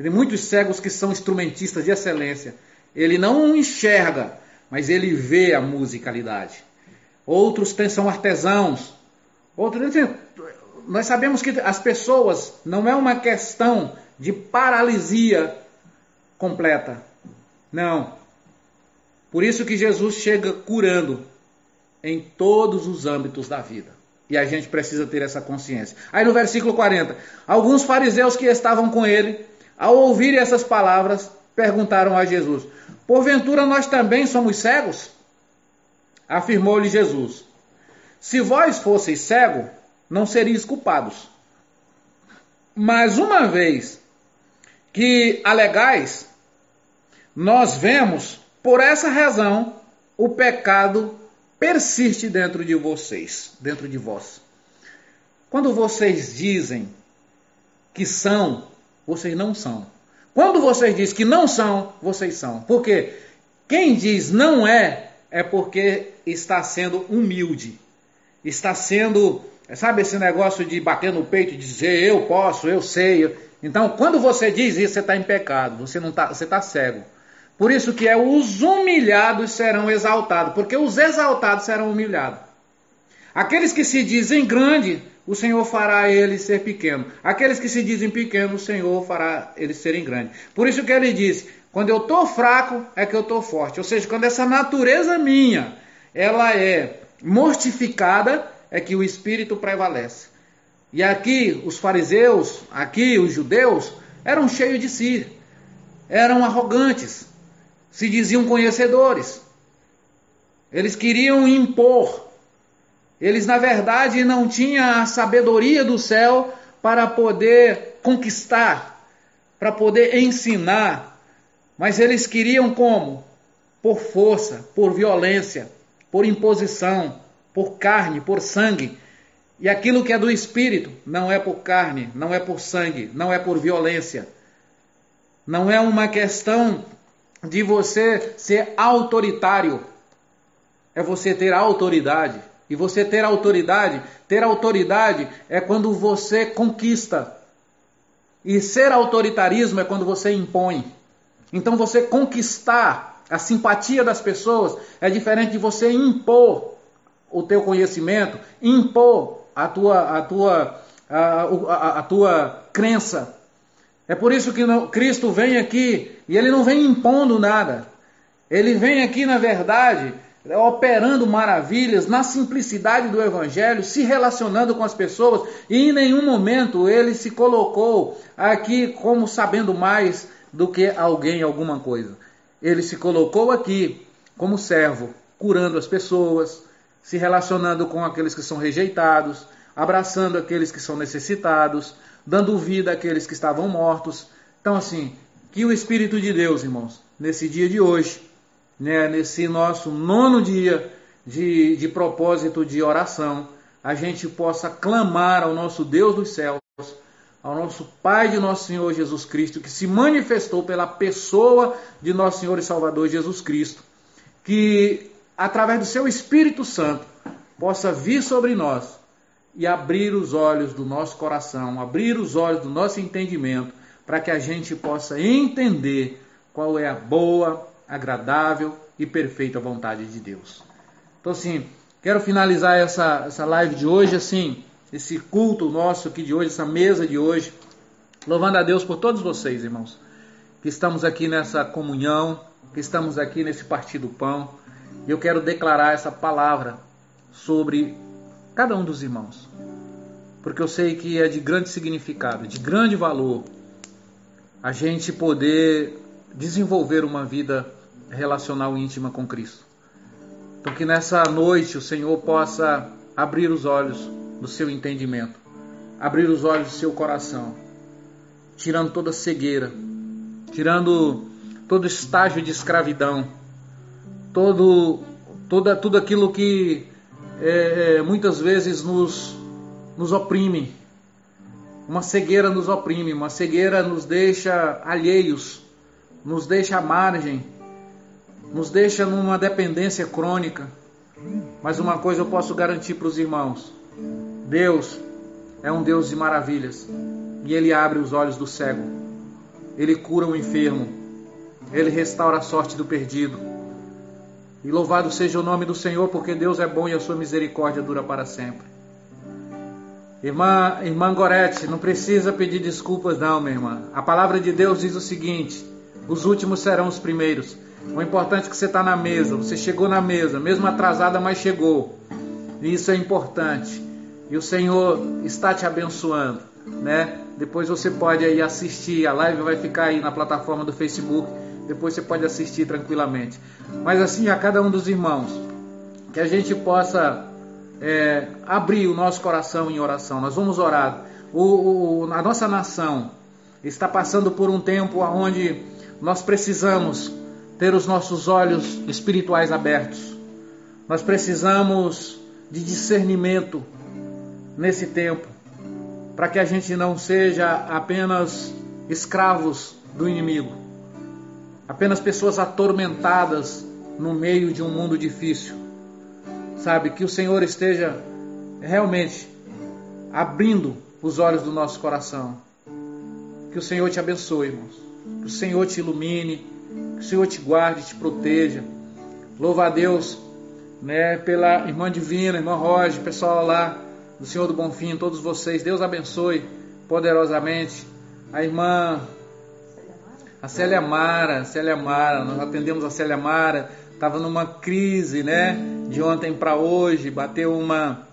S1: tem muitos cegos que são instrumentistas de excelência. Ele não enxerga, mas ele vê a musicalidade. Outros são artesãos. Outros, nós sabemos que as pessoas não é uma questão de paralisia completa. Não. Por isso que Jesus chega curando em todos os âmbitos da vida. E a gente precisa ter essa consciência. Aí no versículo 40, alguns fariseus que estavam com ele ao ouvir essas palavras, perguntaram a Jesus: Porventura nós também somos cegos? Afirmou-lhe Jesus: Se vós fosseis cegos, não seríeis culpados. Mas uma vez que alegais, nós vemos, por essa razão, o pecado persiste dentro de vocês, dentro de vós. Quando vocês dizem que são vocês não são. Quando vocês dizem que não são, vocês são. Porque quem diz não é, é porque está sendo humilde. Está sendo, sabe esse negócio de bater no peito e dizer eu posso, eu sei. Então, quando você diz isso, você está em pecado, você não está, você está cego. Por isso que é os humilhados serão exaltados, porque os exaltados serão humilhados. Aqueles que se dizem grande o Senhor fará eles ser pequeno. Aqueles que se dizem pequenos, o Senhor fará eles serem grandes. Por isso que ele disse: quando eu estou fraco, é que eu estou forte. Ou seja, quando essa natureza minha ela é mortificada, é que o espírito prevalece. E aqui os fariseus, aqui os judeus, eram cheios de si, eram arrogantes, se diziam conhecedores. Eles queriam impor eles, na verdade, não tinham a sabedoria do céu para poder conquistar, para poder ensinar, mas eles queriam como? Por força, por violência, por imposição, por carne, por sangue. E aquilo que é do espírito não é por carne, não é por sangue, não é por violência. Não é uma questão de você ser autoritário. É você ter autoridade. E você ter autoridade, ter autoridade é quando você conquista. E ser autoritarismo é quando você impõe. Então você conquistar a simpatia das pessoas é diferente de você impor o teu conhecimento, impor a tua, a tua, a, a, a tua crença. É por isso que Cristo vem aqui e ele não vem impondo nada. Ele vem aqui, na verdade, operando maravilhas na simplicidade do Evangelho, se relacionando com as pessoas, e em nenhum momento ele se colocou aqui como sabendo mais do que alguém, alguma coisa. Ele se colocou aqui como servo, curando as pessoas, se relacionando com aqueles que são rejeitados, abraçando aqueles que são necessitados, dando vida àqueles que estavam mortos. Então, assim, que o Espírito de Deus, irmãos, nesse dia de hoje, né, nesse nosso nono dia de, de propósito de oração, a gente possa clamar ao nosso Deus dos céus, ao nosso Pai de nosso Senhor Jesus Cristo, que se manifestou pela pessoa de nosso Senhor e Salvador Jesus Cristo, que através do seu Espírito Santo possa vir sobre nós e abrir os olhos do nosso coração, abrir os olhos do nosso entendimento, para que a gente possa entender qual é a boa, agradável e perfeita vontade de Deus. Então, assim, quero finalizar essa, essa live de hoje, assim, esse culto nosso aqui de hoje, essa mesa de hoje, louvando a Deus por todos vocês, irmãos, que estamos aqui nessa comunhão, que estamos aqui nesse partir do pão. E eu quero declarar essa palavra sobre cada um dos irmãos, porque eu sei que é de grande significado, de grande valor, a gente poder desenvolver uma vida relacional íntima com Cristo. Então, que nessa noite o Senhor possa abrir os olhos do seu entendimento, abrir os olhos do seu coração, tirando toda cegueira, tirando todo estágio de escravidão, todo, toda, tudo aquilo que é, é, muitas vezes nos, nos oprime. Uma cegueira nos oprime, uma cegueira nos deixa alheios, nos deixa à margem, nos deixa numa dependência crônica. Mas uma coisa eu posso garantir para os irmãos: Deus é um Deus de maravilhas e Ele abre os olhos do cego, Ele cura o enfermo, Ele restaura a sorte do perdido. E louvado seja o nome do Senhor, porque Deus é bom e a sua misericórdia dura para sempre. Irmã, irmã Gorete, não precisa pedir desculpas, não, minha irmã. A palavra de Deus diz o seguinte: os últimos serão os primeiros. O importante é que você está na mesa, você chegou na mesa, mesmo atrasada, mas chegou. E isso é importante. E o Senhor está te abençoando, né? Depois você pode aí assistir, a live vai ficar aí na plataforma do Facebook. Depois você pode assistir tranquilamente. Mas assim, a cada um dos irmãos, que a gente possa é, abrir o nosso coração em oração. Nós vamos orar. O, o, a nossa nação está passando por um tempo onde nós precisamos ter os nossos olhos espirituais abertos. Nós precisamos de discernimento nesse tempo, para que a gente não seja apenas escravos do inimigo, apenas pessoas atormentadas no meio de um mundo difícil. Sabe, que o Senhor esteja realmente abrindo os olhos do nosso coração. Que o Senhor te abençoe, irmãos. Que o Senhor te ilumine, que o Senhor te guarde, te proteja. Louva a Deus, né, pela irmã divina, irmã Roger, pessoal lá do Senhor do Bonfim, todos vocês. Deus abençoe poderosamente. A irmã a Célia Mara, Célia Mara, nós atendemos a Célia Mara, estava numa crise, né? De ontem para hoje, bateu uma,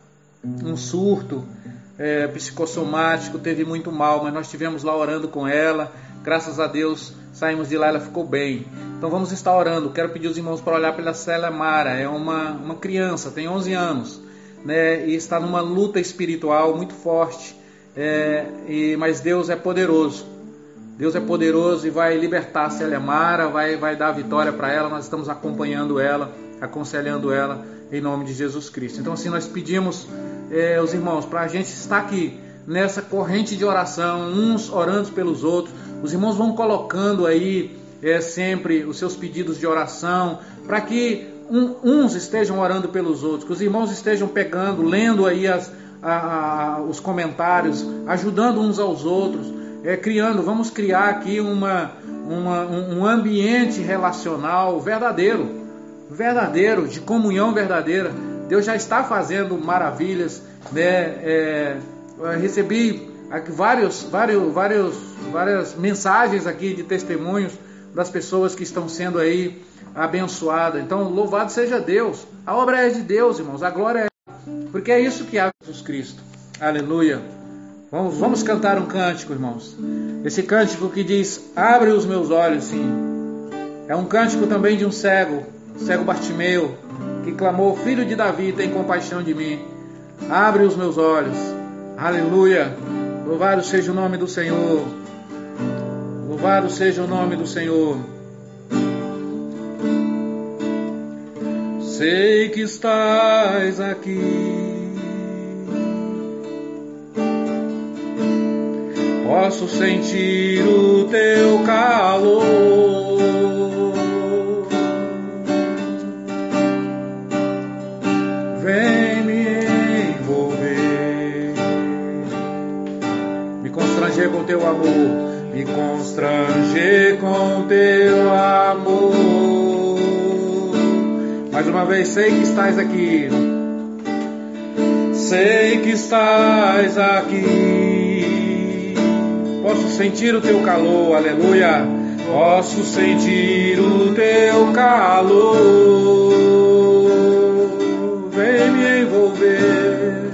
S1: um surto é, psicossomático, teve muito mal, mas nós estivemos lá orando com ela. Graças a Deus saímos de lá, ela ficou bem. Então vamos estar orando. Quero pedir os irmãos para olhar pela Célia Mara. É uma, uma criança, tem 11 anos, né? E está numa luta espiritual muito forte. É, e, mas Deus é poderoso. Deus é poderoso e vai libertar a Célia Mara, vai, vai dar vitória para ela. Nós estamos acompanhando ela aconselhando ela em nome de Jesus Cristo. Então, assim, nós pedimos, é, os irmãos, para a gente estar aqui nessa corrente de oração, uns orando pelos outros. Os irmãos vão colocando aí é, sempre os seus pedidos de oração, para que um, uns estejam orando pelos outros, que os irmãos estejam pegando, lendo aí as, a, a, os comentários, ajudando uns aos outros, é, criando, vamos criar aqui uma, uma, um ambiente relacional verdadeiro, verdadeiro, de comunhão verdadeira. Deus já está fazendo maravilhas, né? É, recebi vários, vários, vários, várias mensagens aqui de testemunhos das pessoas que estão sendo aí abençoadas. Então, louvado seja Deus. A obra é de Deus, irmãos. A glória é. Porque é isso que há Jesus Cristo. Aleluia. Vamos, vamos cantar um cântico, irmãos. Esse cântico que diz: Abre os meus olhos, sim. É um cântico também de um cego, cego Bartimeu, que clamou: Filho de Davi, tem compaixão de mim. Abre os meus olhos. Aleluia. Louvado seja o nome do Senhor. Louvado seja o nome do Senhor. Sei que estás aqui. Posso sentir o teu calor. Vem me envolver, me constranger com teu amor me constranger com teu amor. Mais uma vez, sei que estás aqui. Sei que estás aqui. Posso sentir o teu calor, aleluia. Posso sentir o teu calor. Vem me envolver.